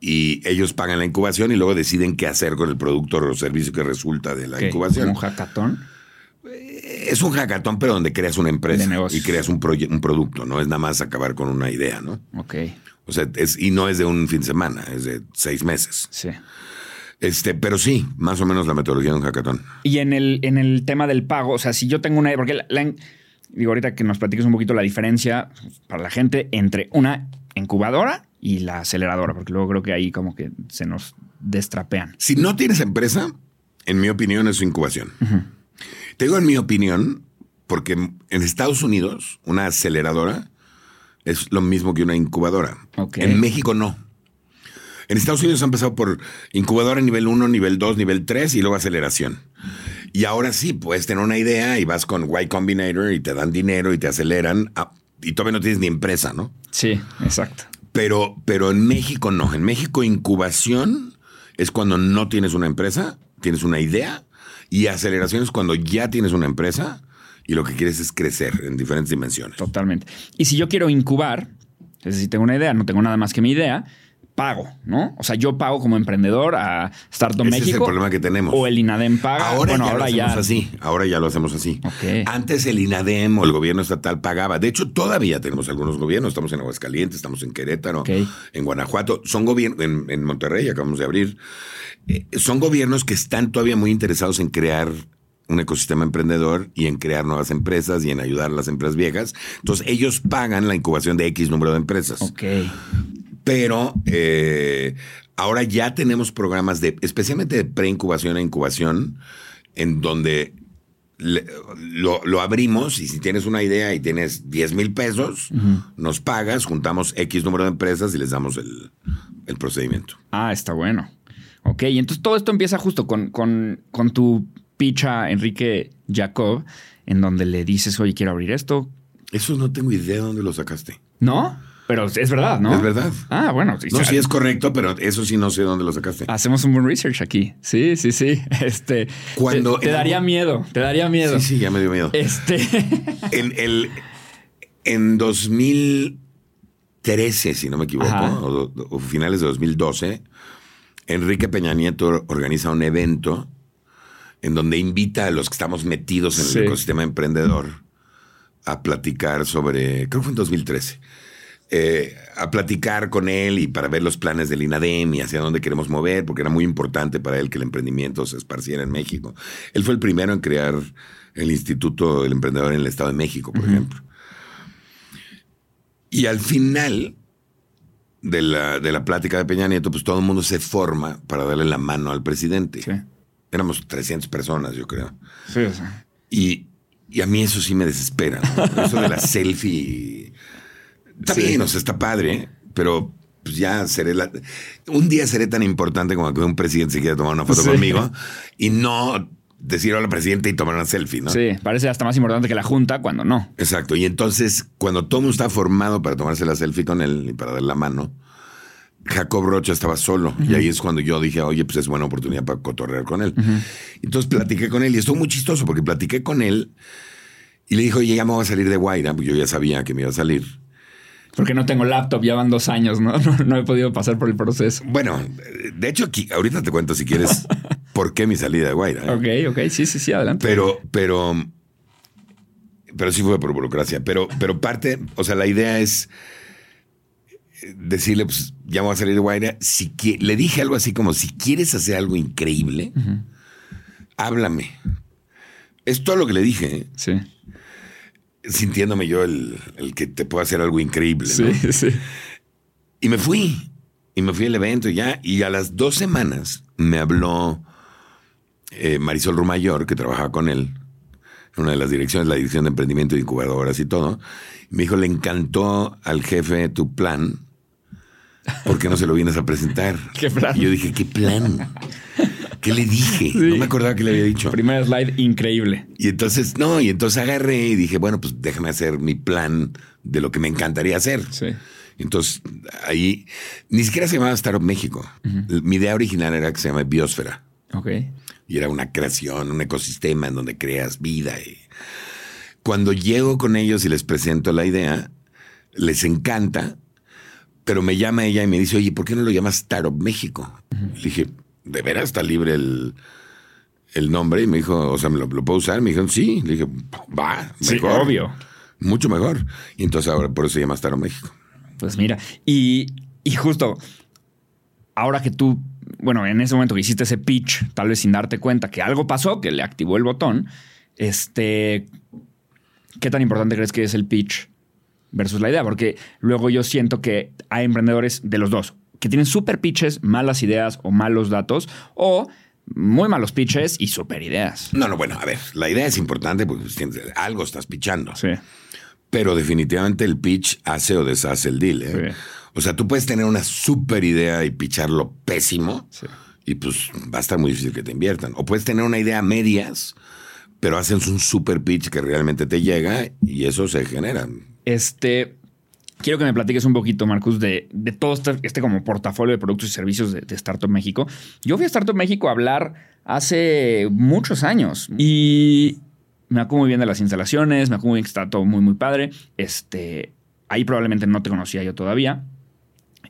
y ellos pagan la incubación y luego deciden qué hacer con el producto o servicio que resulta de la ¿Qué? incubación. ¿Un hackathon? Es un hackathon, pero donde creas una empresa y creas un, un producto, no es nada más acabar con una idea, ¿no? Ok, O sea, es, y no es de un fin de semana, es de seis meses. sí. Este, pero sí, más o menos la metodología de un hackathon. Y en el, en el tema del pago, o sea, si yo tengo una... Porque la- la- digo, ahorita que nos platiques un poquito la diferencia para la gente entre una incubadora y la aceleradora, porque luego creo que ahí como que se nos destrapean. Si no tienes empresa, en mi opinión es su incubación. Te digo en mi opinión, porque en Estados Unidos una aceleradora es lo mismo que una incubadora. En México no. En Estados Unidos han pasado por incubadora nivel 1, nivel 2, nivel 3 y luego aceleración. Y ahora sí, puedes tener una idea y vas con Y Combinator y te dan dinero y te aceleran ah, y todavía no tienes ni empresa, ¿no? Sí, exacto. Pero, pero en México no. En México incubación es cuando no tienes una empresa, tienes una idea y aceleración es cuando ya tienes una empresa y lo que quieres es crecer en diferentes dimensiones. Totalmente. Y si yo quiero incubar, es decir, tengo una idea, no tengo nada más que mi idea, pago, ¿no? O sea, yo pago como emprendedor a Startup Ese México. es el problema que tenemos. O el INADEM paga. Ahora bueno, ya ahora lo ya. hacemos así. Ahora ya lo hacemos así. Antes el INADEM o el gobierno estatal pagaba. De hecho, todavía tenemos algunos gobiernos. Estamos en Aguascalientes, estamos en Querétaro, en Guanajuato. Son gobiernos, en, en Monterrey, acabamos de abrir. Eh, son gobiernos que están todavía muy interesados en crear un ecosistema emprendedor y en crear nuevas empresas y en ayudar a las empresas viejas. Entonces, ellos pagan la incubación de X número de empresas. Ok. Pero eh, ahora ya tenemos programas de, especialmente de preincubación e incubación, en donde le- lo, lo abrimos y si tienes una idea y tienes 10 mil pesos, nos pagas, juntamos X número de empresas y les damos el, el procedimiento. Ah, está bueno. Ok, y entonces todo esto empieza justo con, con, con tu picha Enrique Jacob, en donde le dices, oye, quiero abrir esto. Eso no tengo idea de dónde lo sacaste. ¿No? Pero es verdad, ¿no? Es verdad. Ah, bueno. sí, No, sí, es correcto, pero eso sí no sé dónde lo sacaste. Hacemos un buen research aquí. Sí, sí, sí. Este. Cuando- te, te daría miedo. Te daría miedo. Sí, sí, ya me dio miedo. Este. En, el, en 2013, si no me equivoco, o, o finales de 2012, Enrique Peña Nieto organiza un evento en donde invita a los que estamos metidos en Sí. el ecosistema emprendedor a platicar sobre, creo que fue en 2013, eh, a platicar con él y para ver los planes del INADEM y hacia dónde queremos mover, porque era muy importante para él que el emprendimiento se esparciera en México. Él fue el primero en crear el Instituto del Emprendedor en el Estado de México, por ejemplo. Y al final de la, de la plática de Peña Nieto, pues todo el mundo se forma para darle la mano al presidente. Sí. Éramos 300 personas, yo creo. Sí, sea, Y, y a mí eso sí me desespera. ¿no? Eso de la selfie. Está Sí. bien, o sea, está padre, pero pues ya seré la. Un día seré tan importante como que un presidente se quiera tomar una foto Sí. conmigo y no decir hola presidente y tomar una selfie, ¿no? Sí, parece hasta más importante que la junta cuando no. Exacto. Y entonces, cuando todo mundo está formado para tomarse la selfie con él y para dar la mano, Jacob Rocha estaba solo. Y ahí es cuando yo dije, oye, pues es buena oportunidad para cotorrear con él. Entonces platiqué con él y estuvo muy chistoso porque platiqué con él y le dijo, oye, ya me voy a salir de Guaira, porque yo ya sabía que me iba a salir. Porque no tengo laptop, ya van dos años, ¿no? No, no he podido pasar por el proceso. Bueno, de hecho, aquí, ahorita te cuento si quieres por qué mi salida de Guaira. ¿eh? Ok, ok, sí, sí, sí, adelante. Pero, pero, pero sí fue por burocracia. Pero, pero parte, o sea, la idea es decirle, pues, ya voy a salir de Guaira. Si le dije algo así como, si quieres hacer algo increíble, háblame. Es todo lo que le dije, ¿eh? Sí, sintiéndome yo el, el que te puedo hacer algo increíble. sí, ¿no? sí. Y me fui. Y me fui al evento y ya. Y a las dos semanas me habló eh, Marisol Rumayor, que trabajaba con él en una de las direcciones, la dirección de emprendimiento de incubadoras y todo. Me dijo, le encantó al jefe tu plan. ¿Por qué no se lo vienes a presentar? ¿Qué plan? Y yo dije, ¿qué plan? ¿Qué le dije? No me acordaba que le había dicho. Primer slide increíble. Y entonces, no, y entonces agarré y dije, bueno, pues déjame hacer mi plan de lo que me encantaría hacer. Sí. Entonces, ahí ni siquiera se llamaba Startup México. Mi idea original era que se llama Biosfera. Ok. Y era una creación, un ecosistema en donde creas vida. Y cuando llego con ellos y les presento la idea, les encanta, pero me llama ella y me dice, oye, ¿por qué no lo llamas Startup México? Le dije, ¿de veras está libre el, el nombre? Y me dijo, o sea, ¿me lo, lo puedo usar? Me dijeron, sí. Le dije, va, Sí, mejor. obvio. Mucho mejor. Y entonces ahora por eso se llama Startup México. Pues mira, y, y justo ahora que tú, bueno, en ese momento que hiciste ese pitch, tal vez sin darte cuenta que algo pasó, que le activó el botón, este, ¿qué tan importante crees que es el pitch versus la idea? Porque luego yo siento que hay emprendedores de los dos, que tienen super pitches, malas ideas o malos datos, o muy malos pitches y super ideas. No, no, bueno, a ver, la idea es importante porque pues, algo estás pichando. Sí. Pero definitivamente el pitch hace o deshace el deal. ¿eh? Sí. O sea, tú puedes tener una super idea y picharlo pésimo Sí. y pues va a estar muy difícil que te inviertan. O puedes tener una idea a medias, pero hacen un super pitch que realmente te llega y eso se genera. Este, quiero que me platiques un poquito, Marcus, de, de todo este, este como portafolio de productos y servicios de, de, Startup México. Yo fui a Startup México a hablar hace muchos años y me acuerdo muy bien de las instalaciones, me acuerdo muy bien que está todo muy, muy padre. Este, ahí probablemente no te conocía yo todavía.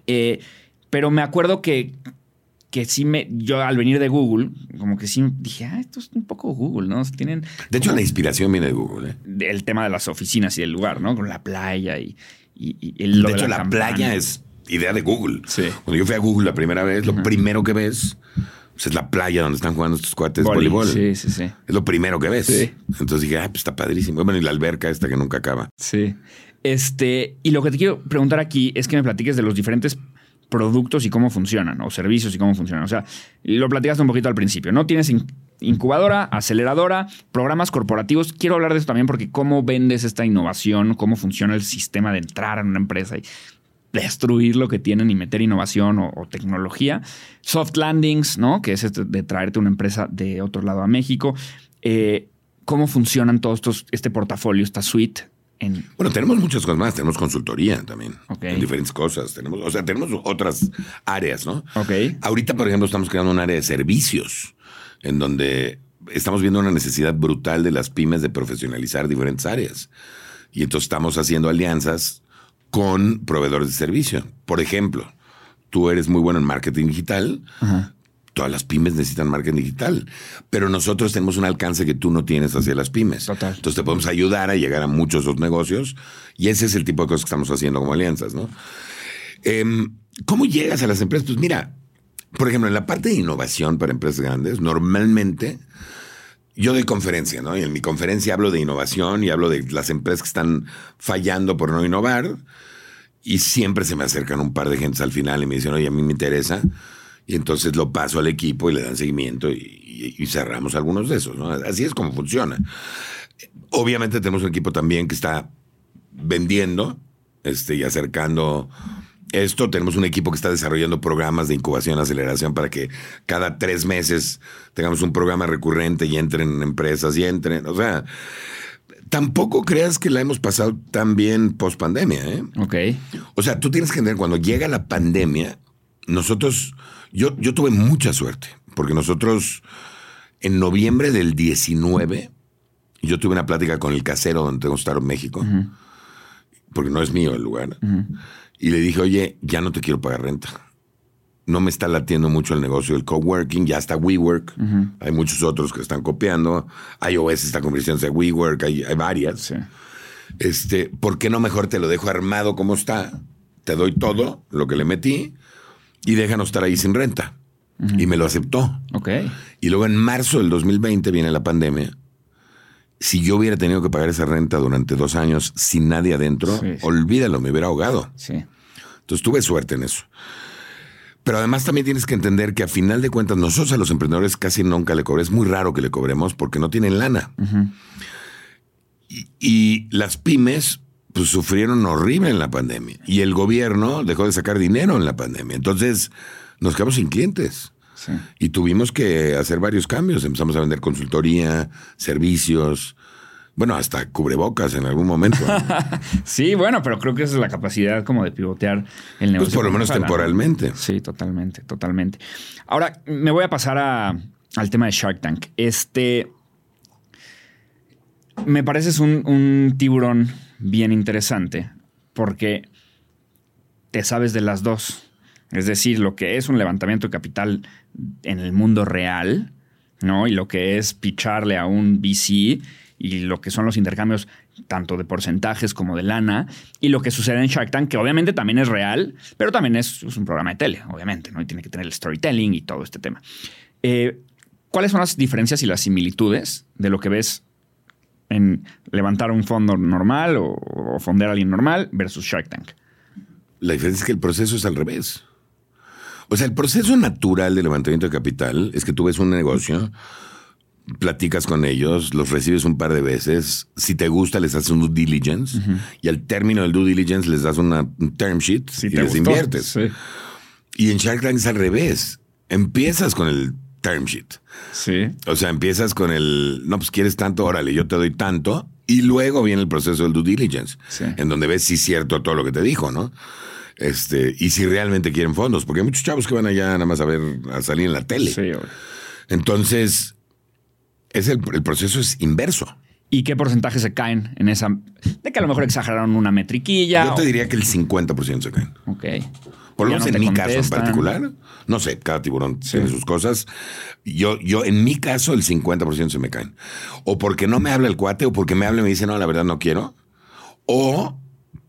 Eh, pero me acuerdo que, que sí me. Yo al venir de Google, como que sí dije, ah, esto es un poco Google, ¿no? Tienen. De hecho, la inspiración viene de Google, ¿eh? El tema de las oficinas y el lugar, ¿no? Con la playa y. y, el, de hecho, la, playa es idea de Google. Sí. Cuando yo fui a Google la primera vez, lo primero que ves pues, es la playa donde están jugando estos cuates de voleibol. Sí, sí, sí. Es lo primero que ves. Sí. Entonces dije, ah, pues está padrísimo. Bueno, y la alberca esta que nunca acaba. Sí. Este, y lo que te quiero preguntar aquí es que me platiques de los diferentes productos y cómo funcionan, o servicios y cómo funcionan. O sea, lo platicaste un poquito al principio, ¿no? Tienes incubadora, aceleradora, programas corporativos. Quiero hablar de eso también porque cómo vendes esta innovación, cómo funciona el sistema de entrar en una empresa y destruir lo que tienen y meter innovación o, tecnología. Soft landings, ¿no? Que es este de traerte una empresa de otro lado a México. Eh, ¿Cómo funcionan todos estos, este portafolio, esta suite bueno, tenemos muchas cosas más. Tenemos consultoría también. Ok. En diferentes cosas. Tenemos, o sea, tenemos otras áreas, ¿no? Ok. Ahorita, por ejemplo, estamos creando un área de servicios en donde estamos viendo una necesidad brutal de las pymes de profesionalizar diferentes áreas. Y entonces estamos haciendo alianzas con proveedores de servicio. Por ejemplo, tú eres muy bueno en marketing digital. Ajá todas las pymes necesitan marketing digital, pero nosotros tenemos un alcance que tú no tienes hacia las pymes. Total. Entonces te podemos ayudar a llegar a muchos otros negocios y ese es el tipo de cosas que estamos haciendo como alianzas, ¿no? Em, ¿Cómo llegas a las empresas? Pues mira, por ejemplo, en la parte de innovación para empresas grandes, normalmente yo doy conferencia, ¿no? Y en mi conferencia hablo de innovación y hablo de las empresas que están fallando por no innovar y siempre se me acercan un par de gentes al final y me dicen, oye, a mí me interesa y entonces lo paso al equipo y le dan seguimiento y, cerramos algunos de esos. Así es como funciona. Obviamente tenemos un equipo también que está vendiendo este, y acercando esto. Tenemos un equipo que está desarrollando programas de incubación, aceleración para que cada tres meses tengamos un programa recurrente y entren empresas y entren. O sea, tampoco creas que la hemos pasado tan bien post pandemia. ¿eh? Ok. O sea, tú tienes que entender, cuando llega la pandemia, nosotros yo, yo tuve mucha suerte, porque nosotros en noviembre del 19, yo tuve una plática con el casero donde tengo que estar en México, porque no es mío el lugar, y le dije, oye, ya no te quiero pagar renta. No me está latiendo mucho el negocio del coworking, ya está WeWork, hay muchos otros que están copiando, iOS está convirtiéndose a WeWork, hay, hay varias. Este, ¿Por qué no mejor te lo dejo armado como está? Te doy todo lo que le metí y déjanos estar ahí sin renta. Y me lo aceptó. Ok. Y luego en marzo del 2020 viene la pandemia. Si yo hubiera tenido que pagar esa renta durante dos años sin nadie adentro, olvídalo, me hubiera ahogado. Sí. Entonces tuve suerte en eso. Pero además también tienes que entender que a final de cuentas nosotros a los emprendedores casi nunca le cobremos. Es muy raro que le cobremos porque no tienen lana. y, y, las pymes pues sufrieron horrible en la pandemia. Y el gobierno dejó de sacar dinero en la pandemia. Entonces nos quedamos sin clientes. Y tuvimos que hacer varios cambios. Empezamos a vender consultoría, servicios, bueno, hasta cubrebocas en algún momento. sí, bueno, pero creo que esa es la capacidad como de pivotear el negocio. Pues por lo menos temporalmente. Sí, totalmente, totalmente. Ahora, me voy a pasar al tema de Shark Tank. Este. Me pareces un, un tiburón bien interesante porque te sabes de las dos. Es decir, lo que es un levantamiento de capital en el mundo real, ¿no? Y lo que es picharle a un VC y lo que son los intercambios tanto de porcentajes como de lana y lo que sucede en Shark Tank, que obviamente también es real, pero también es, un programa de tele, obviamente, ¿no? Y tiene que tener el storytelling y todo este tema. Eh, ¿Cuáles son las diferencias y las similitudes de lo que ves en levantar un fondo normal o, o fondear a alguien normal versus Shark Tank. La diferencia es que el proceso es al revés. O sea, el proceso natural de levantamiento de capital es que tú ves un negocio, platicas con ellos, los recibes un par de veces, si te gusta les haces un due diligence y al término del due diligence les das una un term sheet y les inviertes. Y en Shark Tank es al revés. empiezas con el term sheet. Sí. O sea, empiezas con el, no, pues quieres tanto, órale, yo te doy tanto. Y luego viene el proceso del due diligence, Sí. en donde ves si es cierto todo lo que te dijo, ¿no? Este, y si realmente quieren fondos, porque hay muchos chavos que van allá nada más a ver, a salir en la tele. Sí. Entonces, es el, el proceso es inverso. ¿Y qué porcentaje se caen en esa? De que a lo mejor exageraron una metriquilla. Yo te diría que el 50% se caen. Ok. Por lo menos no en mi caso en particular, no sé, cada tiburón tiene sus cosas. Yo, yo, en mi caso, el 50% se me caen. O porque no me habla el cuate, o porque me habla y me dice, no, la verdad no quiero. O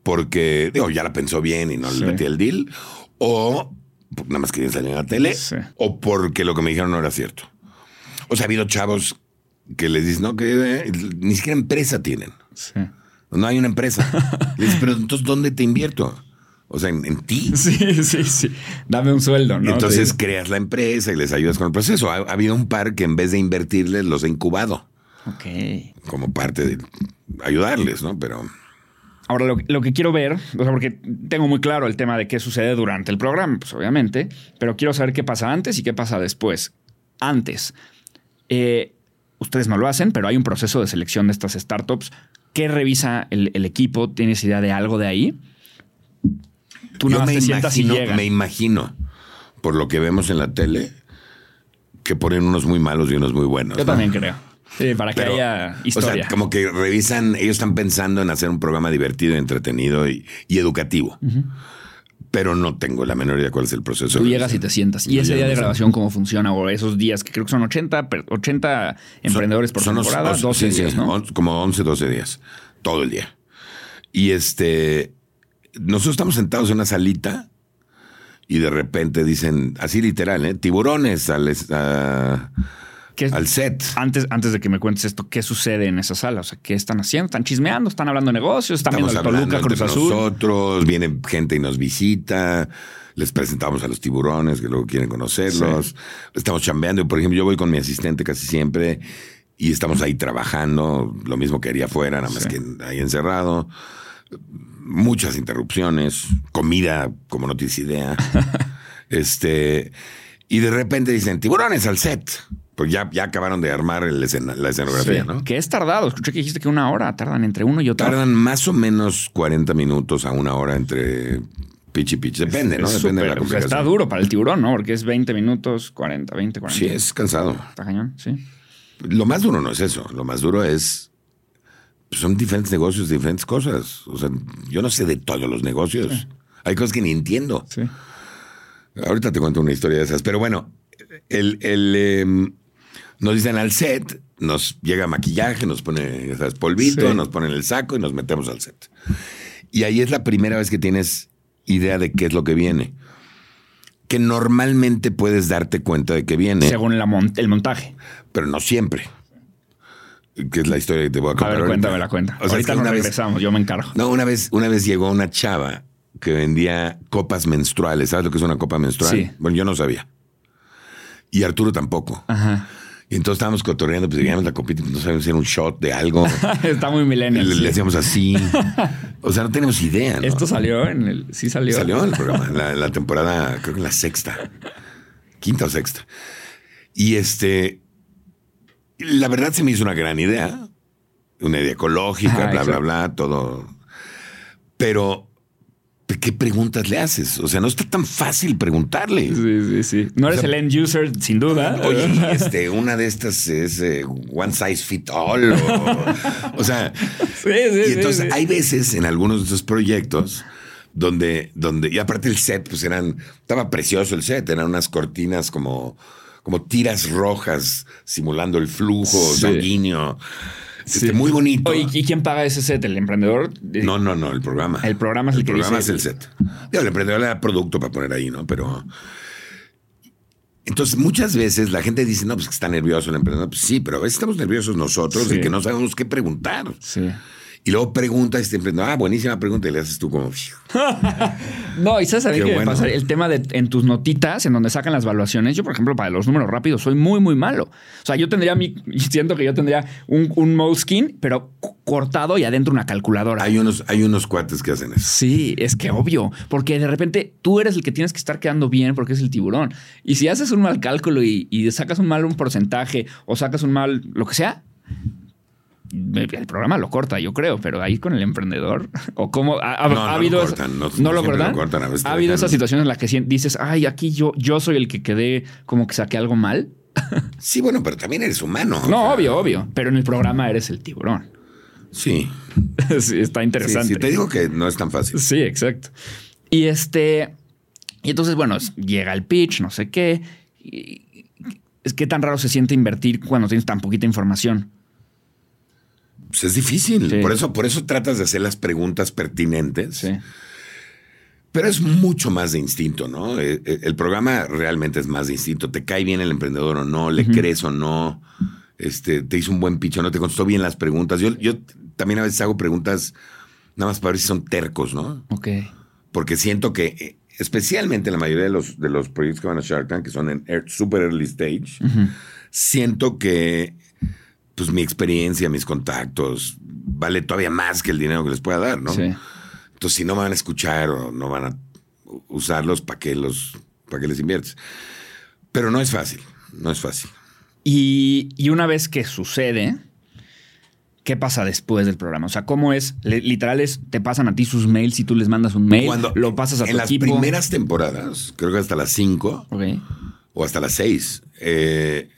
porque, digo, ya la pensó bien y no Sí. le metí el deal. O nada más querían salir en la tele. Sí. O porque lo que me dijeron no era cierto. O sea, ha habido chavos que les dicen, no, que eh, ni siquiera empresa tienen. Sí. No hay una empresa. Le dices, pero entonces, ¿dónde te invierto? O sea, en, en ti. Sí, sí, sí. Dame un sueldo, ¿no? entonces Sí. creas la empresa y les ayudas con el proceso. Ha, ha habido un par que en vez de invertirles, los he incubado Ok. como parte de ayudarles, ¿no? Pero Ahora, lo, lo que quiero ver, o sea, porque tengo muy claro el tema de qué sucede durante el programa, pues obviamente, pero quiero saber qué pasa antes y qué pasa después. Antes, eh, ustedes no lo hacen, pero hay un proceso de selección de estas startups. ¿Qué revisa el, el equipo? ¿Tienes idea de algo de ahí? Tú más me y imagino, llegan. me imagino, por lo que vemos en la tele, que ponen unos muy malos y unos muy buenos. Yo ¿no? también creo. Sí, para que Pero, haya O historia. sea, como que revisan, ellos están pensando en hacer un programa divertido, entretenido y, y educativo. Pero no tengo la menor idea cuál es el proceso. Tú llegas y te sientas. ¿Y ese día de grabación cómo funciona? O esos días, que creo que son 80, per- 80 emprendedores por Son temporada, os- 12 sí, sí, días, como 11, 12 días. Todo el día. Y este. Nosotros estamos sentados en una salita y de repente dicen, así literal, ¿eh? Tiburones al, a- ¿Qué- al set. antes, antes de que me cuentes esto, ¿qué sucede en esa sala? O sea, ¿qué están haciendo? ¿Están chismeando? ¿Están hablando de negocios? ¿Están Estamos viendo Toluca Cruz Azul? nosotros, viene gente y nos visita, les presentamos a los tiburones que luego quieren conocerlos, estamos chambeando. Por ejemplo, yo voy con mi asistente casi siempre y estamos ahí trabajando, lo mismo que haría afuera, nada más Sí. que ahí encerrado. Muchas interrupciones, comida como no tienes idea. este, y de repente dicen, tiburones al set. Pues ya, ya acabaron de armar el escena- la escenografía, Sí. ¿no? Que es tardado. Escuché que dijiste que una hora tardan entre uno y otro. Tardan más o menos 40 minutos a una hora entre pitch y pitch. Depende, ¿no? Es Depende de la o sea, complicación. está duro para el tiburón, ¿no? Porque es 20 minutos, 40, 20, 40. Sí, es cansado. Está cañón, sí. Lo más duro no es eso. Lo más duro es. pues, son diferentes negocios, diferentes cosas. O sea, yo no sé de todos los negocios. Hay cosas que ni entiendo. Sí. Ahorita te cuento una historia de esas. Pero bueno, el, el, em, nos dicen al set, nos llega maquillaje, nos pone sabes, polvito, Sí. nos ponen el saco y nos metemos al set. Y ahí es la primera vez que tienes idea de qué es lo que viene. Que normalmente puedes darte cuenta de que viene, Según la mon- el montaje. pero no siempre. Que es la historia que te voy a A contar. ver, ahorita. cuéntame la cuenta. O sea, es Ahorita que nos una vez- regresamos, yo me encargo. no, una vez, una vez llegó una chava que vendía copas menstruales. ¿Sabes lo que es una copa menstrual? Sí. Bueno, yo no sabía. Y Arturo tampoco. Ajá. Y entonces estábamos cotorreando, pues digamos la copita, no sabíamos si era un shot de algo. Está muy millennial. le, sí. le hacíamos así. O sea, no tenemos idea. ¿no? Esto salió en el. Sí salió. Salió en el programa, en la, temporada, creo que en la sexta, quinta o sexta. Y este, la verdad se me hizo una gran idea, una idea ecológica, bla, bla, bla, todo. Pero, ¿qué preguntas le haces? O sea, no está tan fácil preguntarle. Sí, sí, sí. No eres O sea, el end user, sin duda. Oye, este, una de estas es eh, one size fit all. O, o sea, Sí, sí, y entonces sí. hay veces en algunos de estos proyectos donde, donde, y aparte el set, pues eran, estaba precioso el set, eran unas cortinas como, como tiras rojas simulando el flujo Sí. Este, muy bonito. Oye, ¿y quién paga ese set? ¿El emprendedor? No, no, no, el programa. El programa es el que programa dice- es el set. Digo, el emprendedor le da producto para poner ahí, ¿no? Pero. Entonces, muchas veces la gente dice, no, pues que está nervioso el emprendedor. Pues sí, pero a veces estamos nerviosos nosotros Sí. de que no sabemos qué preguntar. Sí. Y luego preguntas y te emprendedor, ah, buenísima pregunta, y le haces tú como. No, y sabes a mí Qué qué me bueno. pasa? El tema de en tus notitas, en donde sacan las evaluaciones. Yo, por ejemplo, para los números rápidos, soy muy, muy malo. O sea, yo tendría mi. Siento que yo tendría un, un Moleskine, pero cortado y adentro una calculadora. Hay unos, hay unos cuates que hacen eso. Sí, es que obvio, porque de repente tú eres el que tienes que estar quedando bien porque es el tiburón. Y si haces un mal cálculo y, y sacas un mal un porcentaje o sacas un mal lo que sea, el programa lo corta, yo creo, pero ahí con el emprendedor o cómo ha, ha- No, ha no lo habido cortan, no- lo cortan. lo cortan, a veces te ha habido esas situaciones en las que dices, ay, aquí yo yo soy el que quedé como que saqué algo mal. Sí, bueno, pero también eres humano. o No, sea, obvio, obvio, pero en el programa eres el tiburón. Sí. Sí, está interesante. sí, te digo que no es tan fácil. Sí, exacto. Y este. Y entonces, bueno, llega el pitch, no sé qué. y- es que tan raro se siente invertir cuando tienes tan poquita información. Pues es difícil. Sí. Por, eso, por eso tratas de hacer las preguntas pertinentes. Sí. Pero es mucho más de instinto, ¿no? Eh, eh, El programa realmente es más de instinto. Te cae bien el emprendedor o no, le crees o no, este, te hizo un buen pitch o no, te contestó bien las preguntas. Yo, yo también a veces hago preguntas nada más para ver si son tercos, ¿no? Ok. Porque siento que, eh, especialmente la mayoría de los, de los proyectos que van a Shark Tank, que son en super early stage, siento que pues mi experiencia, mis contactos, vale todavía más que el dinero que les pueda dar, ¿no? Sí. Entonces, si no van a escuchar o no van a usarlos, ¿para qué los, para qué les inviertes? Pero no es fácil, no es fácil. Y, y una vez que sucede, ¿qué pasa después del programa? O sea, ¿cómo es? Literal es, te pasan a ti sus mails y tú les mandas un mail, lo pasas a tu en las equipo. primeras temporadas, creo que hasta las cinco Ok. o hasta las seis, eh,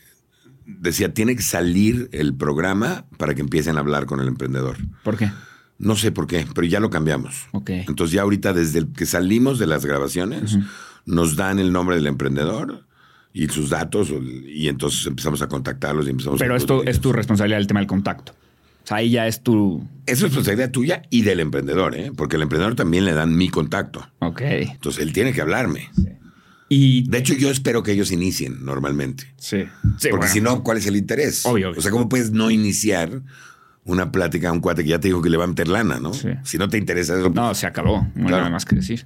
decía, tiene que salir el programa para que empiecen a hablar con el emprendedor. ¿Por qué? No sé por qué, pero ya lo cambiamos. Ok. Entonces ya ahorita desde el que salimos de las grabaciones, nos dan el nombre del emprendedor y sus datos y entonces empezamos a contactarlos y empezamos Pero a esto es tu responsabilidad el tema del contacto. O sea, ahí ya es tu. Es responsabilidad tuya y del emprendedor, ¿eh? porque el emprendedor también le dan mi contacto. Ok. Entonces él tiene que hablarme. Y. De hecho, yo espero que ellos inicien normalmente. Sí. Sí, porque bueno. si no, ¿cuál es el interés? Obvio, obvio. O sea, ¿cómo puedes no iniciar una plática a un cuate que ya te dijo que le va a meter lana, no? Sí. Si no te interesa eso, No, se acabó. No hay nada más que decir.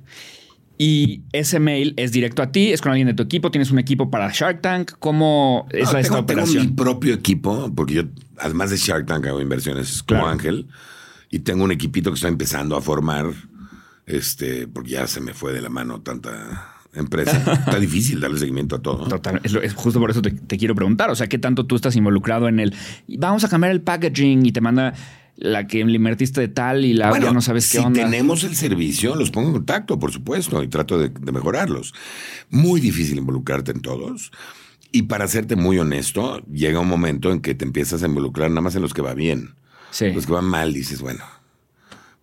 Y ese mail es directo a ti, es con alguien de tu equipo, tienes un equipo para Shark Tank. ¿Cómo es No, la, esta tengo, tengo mi operación? propio equipo, porque yo, además de Shark Tank, hago inversiones como Claro. Ángel. Y tengo un equipito que está empezando a formar, este, porque ya se me fue de la mano tanta empresa. Está difícil darle seguimiento a todo. Total, es, lo- es justo por eso te, te quiero preguntar. O sea, ¿qué tanto tú estás involucrado en el vamos a cambiar el packaging y te manda la que le invertiste de tal y la ya no sabes si qué onda? tenemos el servicio, los pongo en contacto, por supuesto, y trato de, de mejorarlos. Muy difícil involucrarte en todos. Y para serte muy honesto, llega un momento en que te empiezas a involucrar nada más en los que va bien. Sí. Los que van mal, dices, bueno,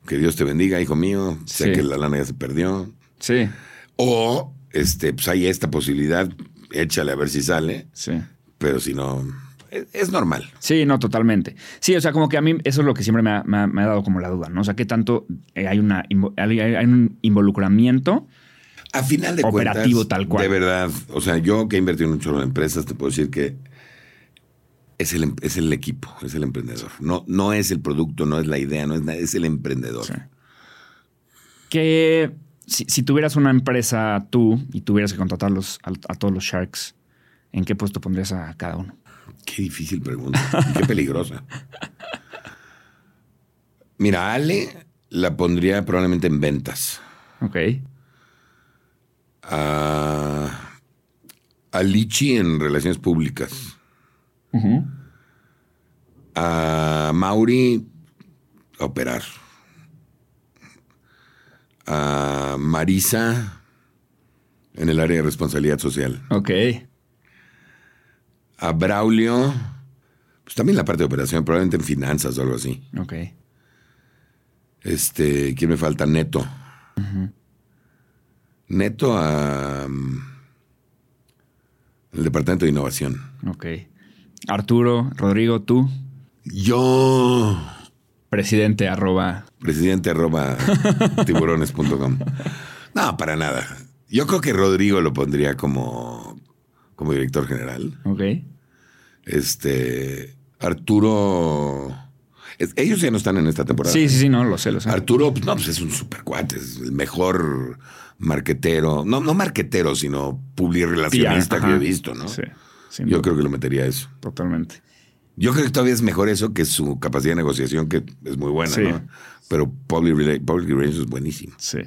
que Dios te bendiga, hijo mío. Sé Sí. que la lana ya se perdió. Sí, O, este, pues hay esta posibilidad, échale a ver si sale. sí. Pero si no, es, normal. Sí, no, totalmente. Sí, o sea, como que a mí eso es lo que siempre me ha, me ha- me ha dado como la duda, ¿no? O sea, ¿qué tanto eh, hay, una, hay, hay un involucramiento? A final de Operativo cuentas, tal cual. de verdad, o sea, yo que he invertido en un chorro de empresas, te puedo decir que es el, em- es el equipo, es el emprendedor. No, no es el producto, no es la idea, no es nada, es el emprendedor. Sí. Que si, si tuvieras una empresa tú y tuvieras que contratarlos a, a todos los Sharks, ¿en qué puesto pondrías a cada uno? Qué difícil pregunta. y qué peligrosa. Mira, Ale la pondría probablemente en ventas. Ok. A, a Lichi en relaciones públicas. A Mauri a operar. A Marisa en el área de responsabilidad social. Ok. A Braulio, pues también la parte de operación, probablemente en finanzas o algo así. Ok. Este, ¿quién me falta? Neto. Neto a mm, el departamento de innovación. Ok. Arturo, Rodrigo, tú, Yo, presidente arroba. presidente arroba tiburones.com. No, para nada. Yo creo que Rodrigo lo pondría como, como director general. Ok. Este, Arturo, Es- ellos ya no están en esta temporada. Sí, sí, sí, no, lo sé, lo sé. Arturo, pues, no, pues es un super cuate, es el mejor marquetero, no, no marquetero, sino publirelacionista Ajá. que he visto, ¿no? Sí, Yo duda, creo que lo metería a eso. totalmente. Yo creo que todavía es mejor eso que su capacidad de negociación, que es muy buena, Sí. ¿no? Pero public, public relations es buenísimo. Sí.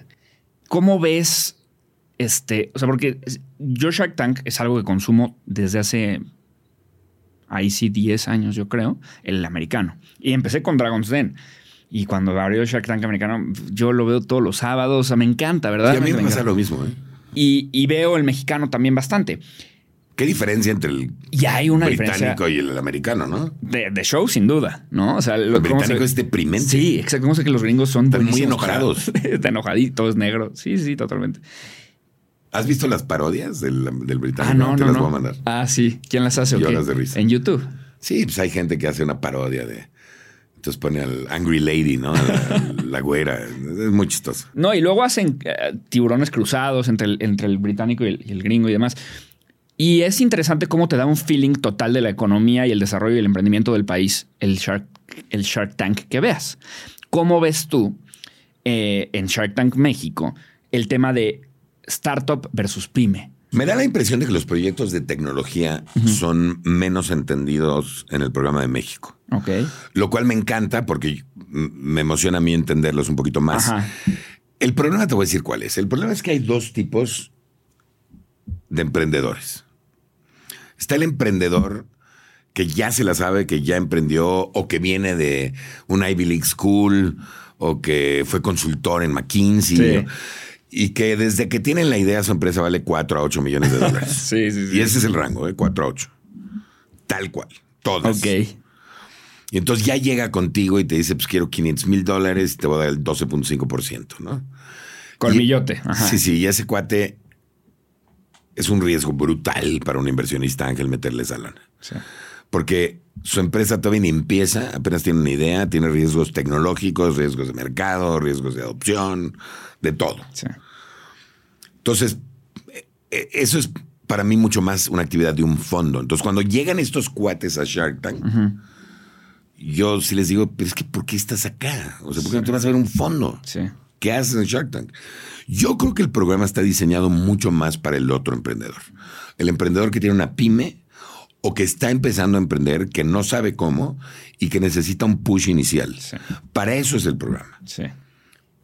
¿Cómo ves este? O sea, porque yo Shark Tank es algo que consumo desde hace. Ahí sí, 10 años, yo creo, el americano. Y empecé con Dragon's Den. Y cuando abrió Shark Tank americano, yo lo veo todos los sábados. O sea, me encanta, ¿verdad? Sí, a mí me pasa lo mismo, ¿eh? Y, y veo el mexicano también bastante. ¿Qué diferencia entre el hay una británico y el americano, no? de, de show, sin duda, ¿no? O sea, lo, El británico se- es deprimente. Sí, exacto. ¿Cómo sé que los gringos son Están muy enojados. Está enojadito, es negro. Sí, sí, totalmente. ¿Has visto las parodias del, del británico? Ah, no, Te no, las no. voy a mandar. Ah, sí. ¿Quién las hace? o qué? Lloras de risa. En YouTube. Sí, pues hay gente que hace una parodia de. Entonces pone al Angry Lady, ¿no? La, la güera. Es muy chistoso. No, y luego hacen eh, tiburones cruzados entre el, entre el británico y el, y el gringo y demás. Y es interesante cómo te da un feeling total de la economía y el desarrollo y el emprendimiento del país, el Shark, el Shark Tank que veas. ¿Cómo ves tú eh, en Shark Tank México el tema de startup versus pyme? Me da la impresión de que los proyectos de tecnología son menos entendidos en el programa de México. Ok. Lo cual me encanta porque me emociona a mí entenderlos un poquito más. Ajá. El problema te voy a decir cuál es. El problema es que hay dos tipos de emprendedores. Está el emprendedor que ya se la sabe, que ya emprendió o que viene de una Ivy League School o que fue consultor en McKinsey Sí. y que desde que tienen la idea su empresa vale 4 a 8 millones de dólares. Sí, sí, sí. Y ese es el rango, ¿eh? 4 a 8. Tal cual. Todas. Ok. Y entonces ya llega contigo y te dice, pues quiero 500 mil dólares y te voy a dar el 12.5%, ¿no? Colmillote. Ajá. Sí, sí, y ese cuate es un riesgo brutal para un inversionista ángel meterle esa lana. Sí. Porque su empresa todavía ni empieza, apenas tiene una idea, tiene riesgos tecnológicos, riesgos de mercado, riesgos de adopción, de todo. Sí. Entonces, eh, eh, eso es para mí mucho más una actividad de un fondo. Entonces, cuando llegan estos cuates a Shark Tank, yo sí les digo, pero es que ¿por qué estás acá? O sea, ¿por qué no te vas a ver un fondo? Sí. ¿Qué haces en Shark Tank? Yo creo que el programa está diseñado mucho más para el otro emprendedor. El emprendedor que tiene una pyme o que está empezando a emprender, que no sabe cómo y que necesita un push inicial. Sí. Para eso es el programa. Sí.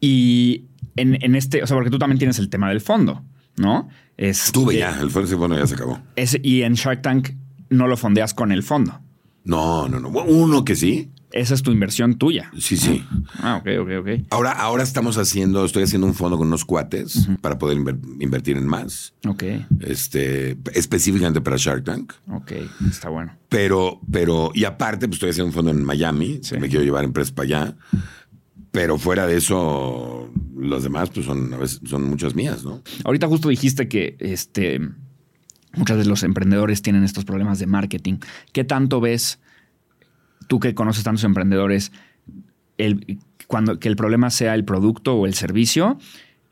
Y en, en este, o sea, porque tú también tienes el tema del fondo, ¿no? Es Estuve ya, el fondo bueno ya se acabó. y en Shark Tank no lo fondeas con el fondo. No, no, no. Uno que sí. Esa es tu inversión tuya. Sí, sí. Ah, ok, ok, ok. Ahora, ahora estamos haciendo, estoy haciendo un fondo con unos cuates para poder inver- invertir en más. Ok, Este, específicamente para Shark Tank. ok, está bueno. Pero, pero, y aparte, pues estoy haciendo un fondo en Miami. Sí. Me quiero llevar empresas para allá. Pero fuera de eso, los demás, pues son, a veces, son muchas mías, ¿no? Ahorita justo dijiste que este, muchas de los emprendedores tienen estos problemas de marketing. ¿Qué tanto ves, tú que conoces tantos emprendedores, el, cuando, que el problema sea el producto o el servicio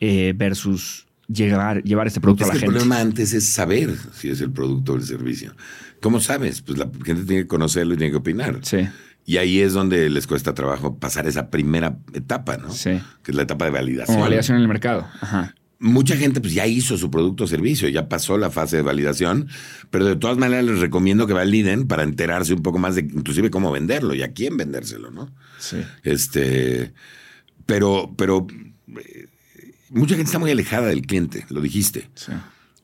eh, versus llegar, llevar este producto Es a que la el gente? problema antes es saber si es el producto o el servicio. ¿Cómo sabes? Pues la gente tiene que conocerlo y tiene que opinar. Sí, Y ahí es donde les cuesta trabajo pasar esa primera etapa, ¿no? sí. Que es la etapa de validación. Validación en el mercado. Ajá. Mucha gente pues ya hizo su producto o servicio, ya pasó la fase de validación, pero de todas maneras les recomiendo que validen para enterarse un poco más de inclusive cómo venderlo y a quién vendérselo, ¿no? Sí. Este, pero, pero eh, mucha gente está muy alejada del cliente, lo dijiste. Sí.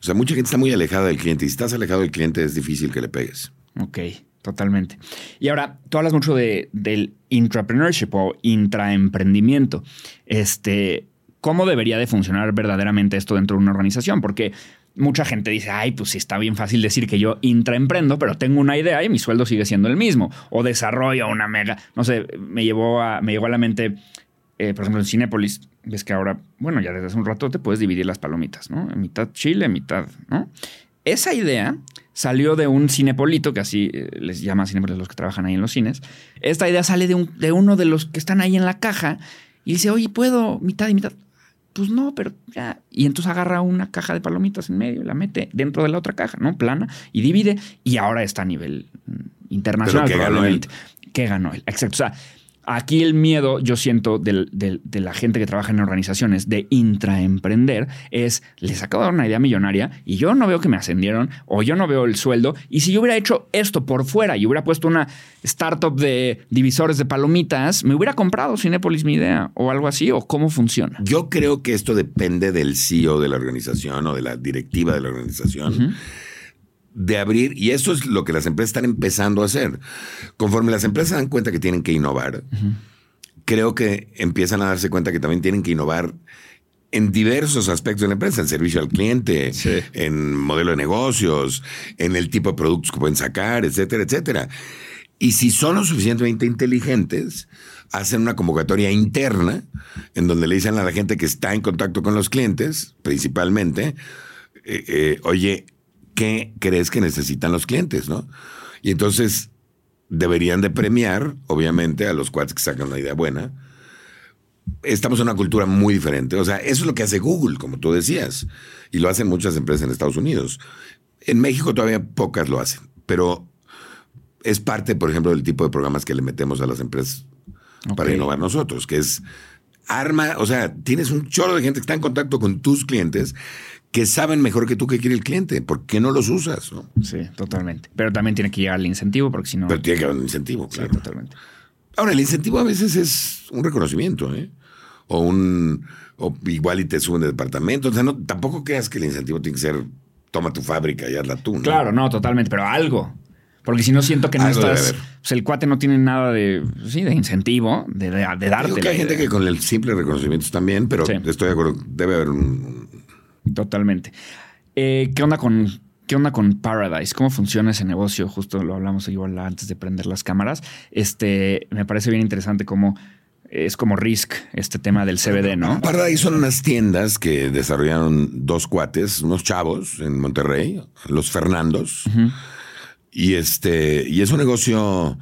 O sea, mucha gente está muy alejada del cliente y si estás alejado del cliente es difícil que le pegues. Ok, totalmente. Y ahora, tú hablas mucho de, del intrapreneurship o intraemprendimiento. Este, ¿Cómo debería de funcionar verdaderamente esto dentro de una organización? Porque mucha gente dice, ay, pues sí está bien fácil decir que yo intraemprendo, pero tengo una idea y mi sueldo sigue siendo el mismo. O desarrollo una mega, no sé, me llevó a, me llegó a la mente, eh, por ejemplo, en Cinépolis, ves que ahora, bueno, ya desde hace un rato te puedes dividir las palomitas, ¿no? En mitad chile, mitad, ¿no? Esa idea salió de un cinepolito, que así eh, les llama cinepolis los que trabajan ahí en los cines. Esta idea sale de uno de los que están ahí en la caja y dice, oye, ¿puedo mitad y mitad? Pues no, pero ya. Y entonces agarra una caja de palomitas en medio y la mete dentro de la otra caja, ¿no? Plana y divide y ahora está a nivel mm, internacional Pero ¿qué ganó probablemente. ¿Qué ganó él? Exacto. O sea, Aquí el miedo, yo siento, del- de la gente que trabaja en organizaciones de intraemprender es, les acabo de dar una idea millonaria y yo no veo que me ascendieron o yo no veo el sueldo. Y si yo hubiera hecho esto por fuera y hubiera puesto una startup de divisores de palomitas, me hubiera comprado Cinepolis mi idea o algo así o cómo funciona. Yo creo que esto depende del CEO de la organización o de la directiva de la organización. De abrir, y eso es lo que las empresas están empezando a hacer. Conforme las empresas dan cuenta que tienen que innovar, creo que empiezan a darse cuenta que también tienen que innovar en diversos aspectos de la empresa, en servicio al cliente, Sí. en modelo de negocios, en el tipo de productos que pueden sacar, etcétera, etcétera. Y si son lo suficientemente inteligentes, hacen una convocatoria interna en donde le dicen a la gente que está en contacto con los clientes, principalmente, eh, eh, oye, ¿qué crees que necesitan los clientes? ¿no? Y entonces deberían de premiar, obviamente, a los cuates que sacan una idea buena. Estamos en una cultura muy diferente. O sea, eso es lo que hace Google, como tú decías. Y lo hacen muchas empresas en Estados Unidos. En México todavía pocas lo hacen, pero es parte, por ejemplo, del tipo de programas que le metemos a las empresas para innovar nosotros, que es arma, o sea, tienes un chorro de gente que está en contacto con tus clientes que saben mejor que tú qué quiere el cliente. ¿Por qué no los usas? no? Sí, totalmente. Pero también tiene que llegar el incentivo porque si no... Pero tiene que haber un incentivo, Sí, claro. totalmente. Ahora, el incentivo a veces es un reconocimiento, ¿eh? O un. O igual y te suben de departamento. O sea, no, tampoco creas que el incentivo tiene que ser toma tu fábrica y hazla tú, ¿no? Claro, no, totalmente, pero algo. Porque si no siento que no Algo estás. Pues el cuate no tiene nada de. Sí, de incentivo, de, de, de darte. Digo que hay gente que con el simple reconocimiento también, pero Sí. estoy de acuerdo. Debe haber un. Totalmente. Eh, ¿Qué onda con. ¿Qué onda con Paradise? ¿Cómo funciona ese negocio? Justo lo hablamos igual antes de prender las cámaras. Este, me parece bien interesante cómo es como Risk, este tema del CBD, ¿no? Paradise son unas tiendas que desarrollaron dos cuates, unos chavos en Monterrey, los Fernandos. Y este, y es un negocio.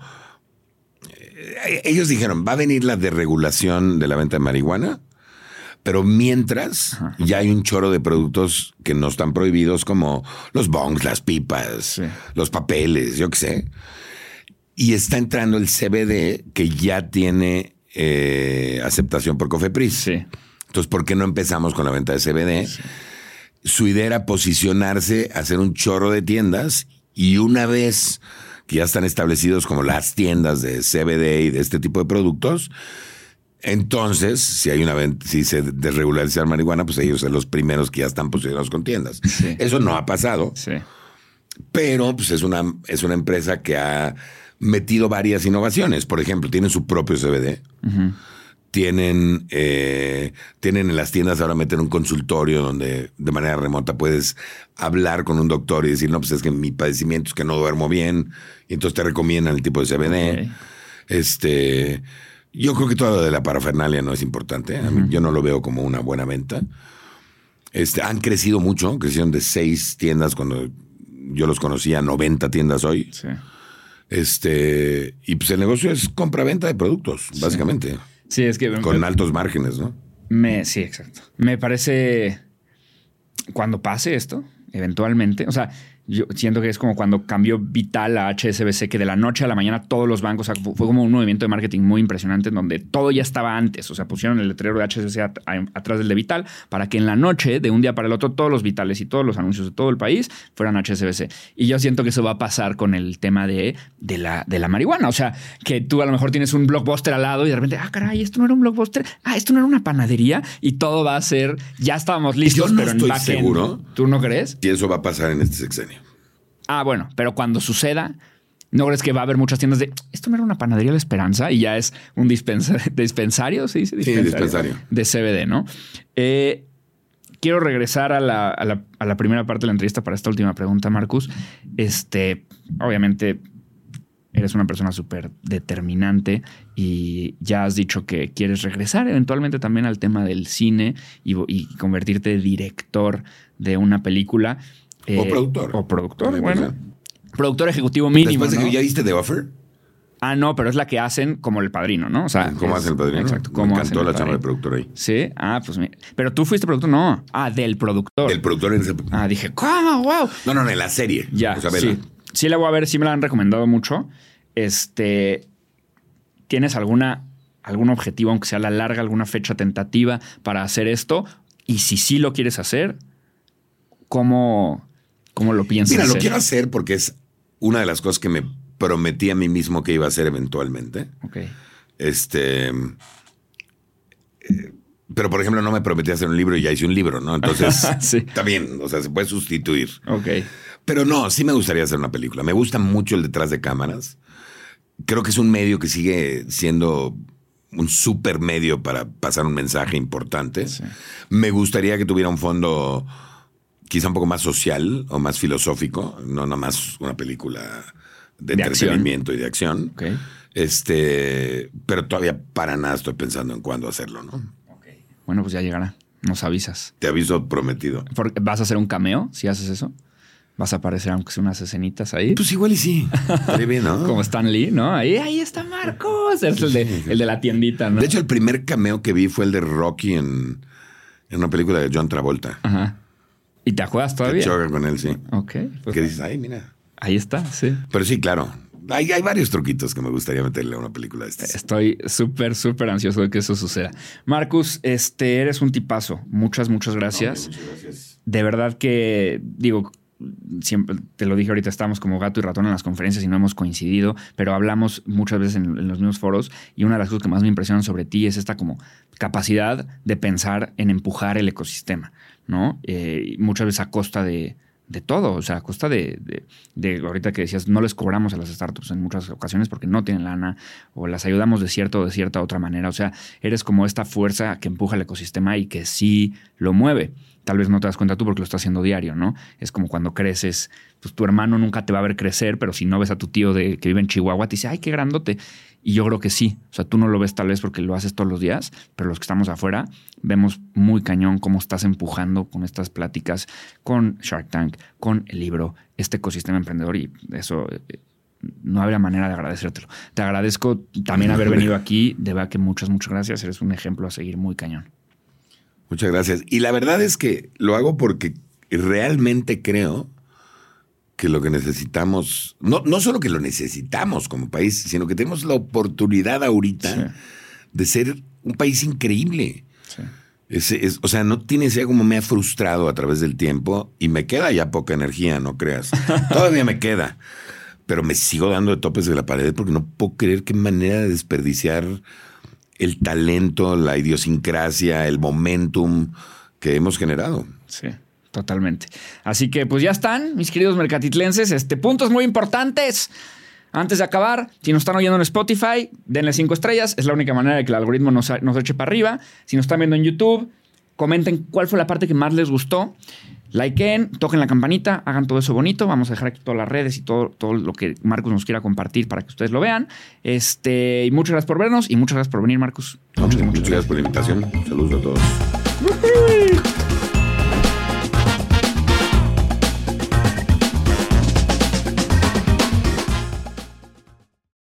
eh, Ellos dijeron: va a venir la desregulación de la venta de marihuana, pero mientras ya hay un chorro de productos que no están prohibidos, como los bongs, las pipas, Sí. los papeles, yo qué sé. Y está entrando el CBD que ya tiene eh, aceptación por Cofepris. Sí. Entonces, ¿por qué no empezamos con la venta de CBD? Su idea era posicionarse, hacer un chorro de tiendas y una vez que ya están establecidos como las tiendas de CBD y de este tipo de productos, entonces, si hay una venta, si se desregulariza la marihuana, pues ellos son los primeros que ya están posicionados con tiendas. Sí. Eso no ha pasado, Sí. pero pues es una, es una empresa que ha metido varias innovaciones. Por ejemplo, tienen su propio CBD. Tienen, eh, tienen en las tiendas ahora meten un consultorio donde de manera remota puedes hablar con un doctor y decir, no, pues es que mi padecimiento es que no duermo bien. Y entonces te recomiendan el tipo de CBD. Este, yo creo que todo lo de la parafernalia no es importante. Yo no lo veo como una buena venta. Este, han crecido mucho, crecieron de seis tiendas cuando yo los conocía, 90 tiendas hoy. Sí. Este, y pues el negocio es compra-venta de productos, básicamente, Sí, es que. con altos márgenes, ¿no? Me, sí, exacto. Me parece cuando pase esto, eventualmente, o sea, yo siento que es como cuando cambió Vital a HSBC, que de la noche a la mañana todos los bancos, o sea, fu- fue como un movimiento de marketing muy impresionante en donde todo ya estaba antes, o sea, pusieron el letrero de HSBC a- atrás del de Vital para que en la noche, de un día para el otro, todos los Vitales y todos los anuncios de todo el país fueran HSBC. Y yo siento que eso va a pasar con el tema de, de, la, de la marihuana, o sea, que tú a lo mejor tienes un blockbuster al lado y de repente, ah, caray, esto no era un blockbuster, ah, esto no era una panadería y todo va a ser, ya estábamos listos, Yo no pero en estoy backend, seguro. ¿Tú no crees? Y eso va a pasar en este sexenio. Ah, bueno, pero cuando suceda, ¿no crees que va a haber muchas tiendas de esto no era una panadería La Esperanza y ya es un dispensa- dispensario? Sí, dice Sí, dispensario. De CBD, ¿no? Eh, quiero regresar a la, a la- a la primera parte de la entrevista para esta última pregunta, Marcus. Este, obviamente, eres una persona súper determinante y ya has dicho que quieres regresar eventualmente también al tema del cine y, y convertirte en director de una película. O Eh, productor. O productor, bueno. Productor ejecutivo mínimo. Después de ¿no? que ya viste The Offer, Ah, no, pero es la que hacen como el padrino, ¿no? O sea, ¿cómo es- hace el padrino? Exacto. Me ¿cómo encantó hacen la chamba de productor ahí. Sí, ah, pues mira. Pero tú fuiste productor, no. Ah, del productor. El productor en ese... Ah, dije, ¿cómo? ¡Wow! No, no, en la serie. Ya, O sea, sí. Sí la voy a ver, sí me la han recomendado mucho. Este, ¿tienes alguna algún objetivo, aunque sea a la larga, alguna fecha tentativa para hacer esto? Y si sí lo quieres hacer, ¿cómo, cómo lo piensas? Mira, lo quiero hacer porque es una de las cosas que me prometí a mí mismo que iba a hacer eventualmente. Ok. Este. eh, pero, por ejemplo, no me prometí hacer un libro y ya hice un libro, ¿no? Entonces, Sí. está bien, o sea, se puede sustituir. Ok. Pero no, sí me gustaría hacer una película. Me gusta mucho el detrás de cámaras. Creo que es un medio que sigue siendo un super medio para pasar un mensaje importante. Sí. Me gustaría que tuviera un fondo quizá un poco más social o más filosófico, no nada más una película de, De acción. entretenimiento y de acción. Ok. Este, pero todavía para nada estoy pensando en cuándo hacerlo, ¿no? Bueno, pues ya llegará. Nos avisas. Te aviso prometido. Porque ¿Vas a hacer un cameo si haces eso? ¿Vas a aparecer aunque sea unas escenitas ahí? Pues igual y sí. Bien, ¿no? Como Stan Lee, ¿no? Ahí, ahí está Marcos. Es el de, el de la tiendita, ¿no? De hecho, el primer cameo que vi fue el de Rocky en, en una película de John Travolta. Ajá. ¿Y te acuerdas Que todavía? choca con él, sí. Ok. pues que dices, ay, mira. ahí está, sí. Pero sí, claro. Hay, hay varios truquitos que me gustaría meterle a una película de estas. Estoy súper, súper ansioso de que eso suceda. Marcus, este, eres un tipazo. Muchas, muchas gracias. Muchas gracias. De verdad que, digo, siempre te lo dije ahorita, estamos como gato y ratón en las conferencias y no hemos coincidido, pero hablamos muchas veces en, en los mismos foros y una de las cosas que más me impresionan sobre ti es esta como capacidad de pensar en empujar el ecosistema, ¿no? Eh, muchas veces a costa de, de todo, o sea, a costa de, de- de, ahorita que decías, no les cobramos a las startups en muchas ocasiones porque no tienen lana o las ayudamos de cierta o de cierta otra manera, o sea, eres como esta fuerza que empuja el ecosistema y que sí lo mueve. Tal vez no te das cuenta tú porque lo estás haciendo diario, ¿no? Es como cuando creces, pues tu hermano nunca te va a ver crecer, pero si no ves a tu tío de, que vive en Chihuahua, te dice, ay, qué grandote. Y yo creo que sí. O sea, tú no lo ves tal vez porque lo haces todos los días, pero los que estamos afuera vemos muy cañón cómo estás empujando con estas pláticas, con Shark Tank, con el libro, este ecosistema emprendedor y eso eh, no habría manera de agradecértelo. Te agradezco también haber venido aquí. De verdad que muchas, muchas gracias. Eres un ejemplo a seguir muy cañón. Muchas gracias. Y la verdad es que lo hago porque realmente creo que lo que necesitamos, no, no solo que lo necesitamos como país, sino que tenemos la oportunidad ahorita Sí. de ser un país increíble. Sí. Es- es- o sea, no tienes idea cómo me ha frustrado a través del tiempo y me queda ya poca energía, no creas. Todavía me queda. Pero me sigo dando de topes de la pared porque no puedo creer qué manera de desperdiciar el talento, la idiosincrasia, el momentum que hemos generado. Sí, totalmente. Así que pues ya están, mis queridos mercatitlenses, este, puntos muy importantes. Antes de acabar, si nos están oyendo en Spotify, denle cinco estrellas. Es la única manera de que el algoritmo nos, nos eche para arriba. Si nos están viendo en YouTube, comenten cuál fue la parte que más les gustó. Likeen, toquen la campanita, hagan todo eso bonito. Vamos a dejar aquí todas las redes y todo, todo lo que Marcus nos quiera compartir para que ustedes lo vean. Este, y muchas gracias por vernos y muchas gracias por venir, Marcus. Muchas, muchas gracias por la invitación. Saludos a todos.